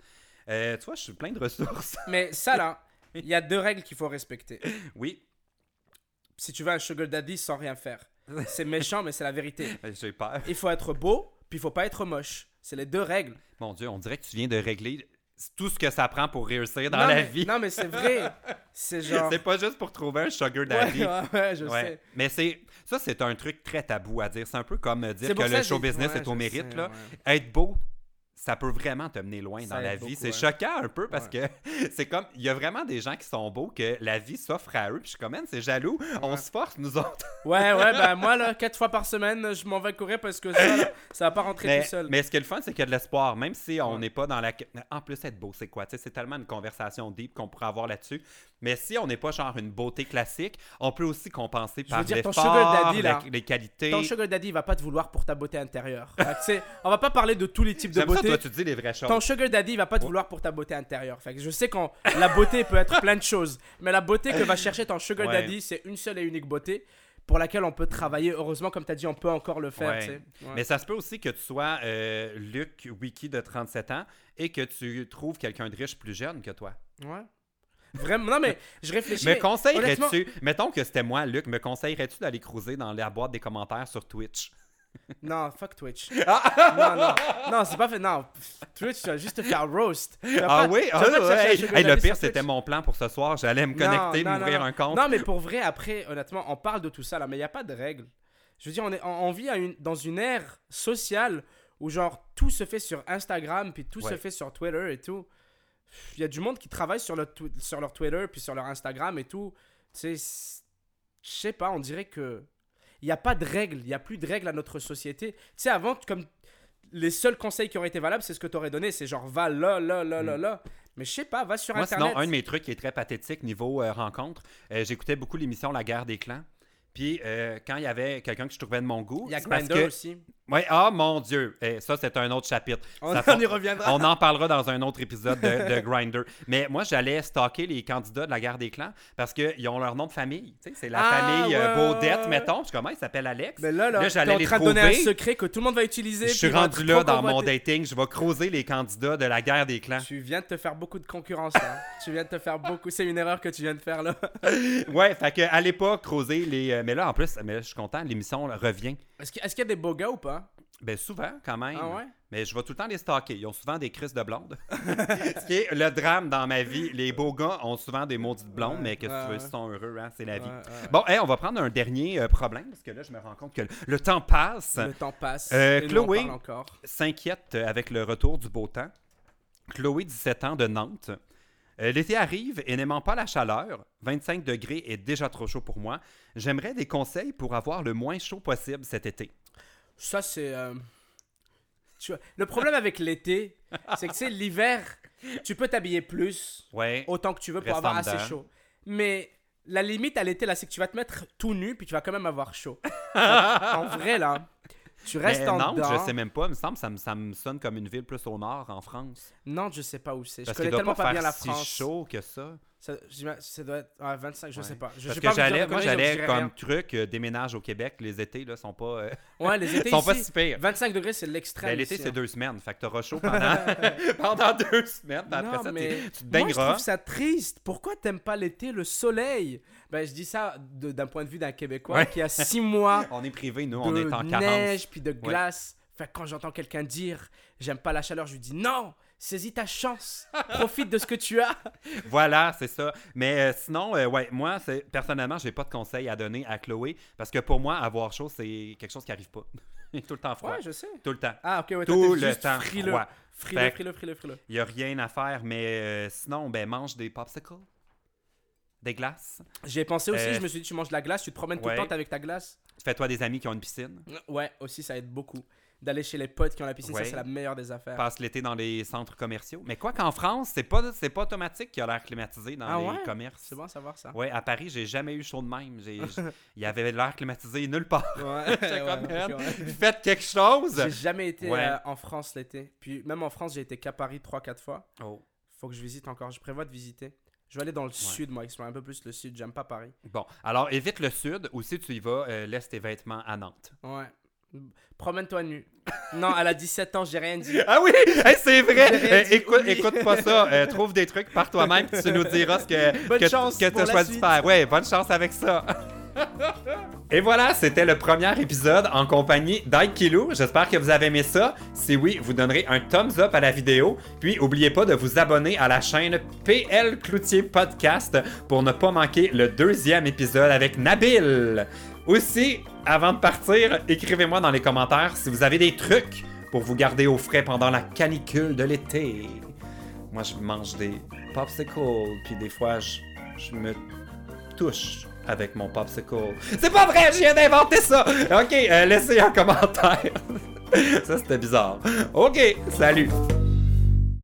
Euh, tu vois, je suis plein de ressources. Mais ça là, il y a deux règles qu'il faut respecter. oui, Si tu veux un sugar daddy sans rien faire, c'est méchant, mais c'est la vérité. j'ai peur. Il faut être beau, puis il faut pas être moche. C'est les deux règles. Mon Dieu, on dirait que tu viens de régler tout ce que ça prend pour réussir dans non, la mais, vie. Non, mais c'est vrai. C'est genre. C'est pas juste pour trouver un sugar daddy. ouais, ouais, je Ouais. sais. Mais c'est ça, c'est un truc très tabou à dire. C'est un peu comme euh, dire que ça le show business est au mérite. sais, là. Être beau, ça peut vraiment te mener loin Ça dans la vie. C'est choquant un peu parce que c'est comme il y a vraiment des gens qui sont beaux que la vie s'offre à eux. Puis je suis comme, c'est jaloux. On se force nous autres. Ouais, ouais, bah moi, là, quatre fois par semaine, je m'en vais courir parce que ça, là, ça va pas rentrer Mais, tout seul. mais ce qui est le fun, c'est qu'il y a de l'espoir. Même si on Ouais. n'est pas dans la. En plus, être beau, c'est quoi? C'est tellement une conversation deep qu'on pourrait avoir là-dessus. Mais si on n'est pas genre une beauté classique, on peut aussi compenser veux par dire, ton l'effort, sugar daddy, là, les qualités. Ton sugar daddy, il va pas te vouloir pour ta beauté intérieure. Fait que, on va pas parler de tous les types de J'aime ça, beauté. toi, tu dis les vraies choses. Ton sugar daddy il va pas te vouloir pour ta beauté intérieure. Fait que je sais que la beauté peut être plein de choses, mais la beauté que va chercher ton sugar Ouais. daddy, c'est une seule et unique beauté pour laquelle on peut travailler. Heureusement, comme tu as dit, on peut encore le faire. Ouais. Ouais. Mais ça se peut aussi que tu sois euh, Luc Wiki de 37 ans et que tu trouves quelqu'un de riche plus jeune que toi. Ouais. Vraiment, non, mais je réfléchis. Me conseillerais-tu, mettons que c'était moi, Luc, me conseillerais-tu d'aller cruiser dans la boîte des commentaires sur Twitch? Non, fuck Twitch. Ah! non, non, non, c'est pas fait. Non, Twitch, tu vas juste te faire roast. Ah pas- oui? Ah, te ouais. Hey, le pire, c'était mon plan pour ce soir. J'allais me connecter, m'ouvrir un compte. Non, mais pour vrai, après, honnêtement, on parle de tout ça là, mais il n'y a pas de règles. Je veux dire, on, est, on, on vit à une- dans une ère sociale où, genre, tout se fait sur Instagram, puis tout se fait sur Twitter et tout. Il y a du monde qui travaille sur, le sur leur Twitter, puis sur leur Instagram et tout. Tu sais, je sais pas, on dirait que. Il n'y a pas de règles, il n'y a plus de règles à notre société. Tu sais, avant, comme les seuls conseils qui auraient été valables, c'est ce que tu aurais donné. C'est genre, va là, là, là, là, Mm. là. Mais je sais pas, va sur Moi, Internet. sinon, un de mes trucs qui est très pathétique niveau euh, rencontre, euh, j'écoutais beaucoup l'émission La guerre des clans. Puis, euh, quand il y avait quelqu'un que je trouvais de mon goût, Il y a Grindr que- aussi. Ouais, ah mon Dieu. Eh, ça, c'est un autre chapitre. On, Ça on fait- y reviendra. On en parlera dans un autre épisode de, de Grinder. Mais moi, j'allais stalker les candidats de la guerre des clans parce qu'ils ont leur nom de famille. Tu sais, c'est la Ah, famille euh, ouais, Baudette, ouais. mettons. Je sais comment il s'appelle Alex? Mais là, là, Là, t'es j'allais en les train de donner un trouver. secret que tout le monde va utiliser. Je suis rendu là dans mon dating. Je vais creuser les candidats de la guerre des clans. Tu viens de te faire beaucoup de concurrence là. tu viens de te faire beaucoup. C'est une erreur que tu viens de faire là. Ouais, fait que à l'époque, creuser les. euh, mais là, en plus, mais là, je suis content, l'émission là, revient. Est-ce qu'il y a des beaux gars ou pas? Ben souvent, quand même. Ah ouais? Mais je vais tout le temps les stalker. Ils ont souvent des crises de blondes. Ce qui est le drame dans ma vie. Les beaux gars ont souvent des maudites blondes, Ouais, mais que ouais, tu veux, ils sont heureux, hein, c'est la vie. Bon, hey, on va prendre un dernier euh, problème, parce que là, je me rends compte que le, le temps passe. Le temps passe. Euh, Chloé. S'inquiète euh, avec le retour du beau temps. Chloé, 17 ans, de Nantes. Euh, L'été arrive et n'aimant pas la chaleur, 25 degrés est déjà trop chaud pour moi. J'aimerais des conseils pour avoir le moins chaud possible cet été. Ça, c'est. euh, tu vois, Le problème avec l'été, c'est que c'est l'hiver, tu peux t'habiller plus, Ouais. autant que tu veux pour avoir assez chaud. Mais la limite à l'été, là, c'est que tu vas te mettre tout nu, puis tu vas quand même avoir chaud. en vrai, là, tu restes Mais en Nantes, dedans. je sais même pas. Il me semble ça me, ça me sonne comme une ville plus au nord en France. Nantes, je sais pas où c'est. Je connais tellement pas bien la si France. chaud que ça. Ça, doit être ouais, 25, je Ouais. sais pas. Je, Parce que j'allais, de moi j'allais comme rien. truc euh, déménage au Québec. Les étés là sont pas, euh, Ouais, les étés sont pas si pires. 25 degrés, c'est l'extrême. Ben, l'été c'est hein. deux semaines, fait que t'auras chaud pendant, pendant deux semaines. après Non, ça, mais tu te Moi, je trouve ça triste. Pourquoi t'aimes pas l'été, le soleil? Ben, je dis ça de- d'un point de vue d'un Québécois Ouais. qui a six mois On est privé, nous, on de est en carence. neige puis de glace. Fait que quand j'entends quelqu'un dire j'aime pas la chaleur, je lui dis non, saisis ta chance, profite de ce que tu as. Voilà, c'est ça. Mais euh, sinon, euh, ouais, moi, c'est, personnellement, j'ai pas de conseils à donner à Chloé parce que pour moi, avoir chaud, c'est quelque chose qui arrive pas. Tout le temps froid. Ouais, je sais. Tout le temps. Ah, ok, ouais, Tout le juste temps frileux. froid. Frileux, frileux, frileux, frileux. Il y a rien à faire, mais euh, sinon, ben, mange des popsicles, des glaces. J'y ai pensé aussi, je me suis dit, tu manges de la glace, tu te promènes tout ouais. le temps avec ta glace. Fais-toi des amis qui ont une piscine. Ouais, aussi, ça aide beaucoup. D'aller chez les potes qui ont la piscine, Ouais. ça, c'est la meilleure des affaires. Passe l'été dans les centres commerciaux. Mais quoi qu'en France, c'est pas, c'est pas automatique qu'il y a l'air climatisé dans Ah les ouais? commerces. C'est bon à savoir ça. Ouais, à Paris, j'ai jamais eu chaud de même. Il y avait l'air climatisé nulle part. Ouais, ouais. Faites quelque chose! J'ai jamais été euh, en France l'été. Puis même en France, j'ai été qu'à Paris 3-4 fois. Oh. Faut que je visite encore. Je prévois de visiter. Je vais aller dans le sud, moi, explorer un peu plus le sud. J'aime pas Paris. Bon, alors évite le sud, ou si tu y vas, euh, laisse tes vêtements à Nantes. Ouais. Promène-toi nu. non, elle a 17 ans, j'ai rien dit. Ah oui, Hey, c'est vrai. Dit, écoute, oui. écoute pas ça. Euh, trouve des trucs par toi-même, tu nous diras ce que Bonne que, chance que t'as la choisi de faire. Ouais, bonne chance avec ça. Et voilà, c'était le premier épisode en compagnie d'Aikilou. J'espère que vous avez aimé ça. Si oui, vous donnerez un thumbs up à la vidéo. Puis, n'oubliez pas de vous abonner à la chaîne PL Cloutier Podcast pour ne pas manquer le deuxième épisode avec Nabil. Aussi, avant de partir, écrivez-moi dans les commentaires si vous avez des trucs pour vous garder au frais pendant la canicule de l'été. Moi, je mange des popsicles, puis des fois, je, me touche avec mon popsicle. C'est pas vrai, je viens d'inventer ça! Ok, euh, laissez un commentaire. ça, c'était bizarre. Ok, salut!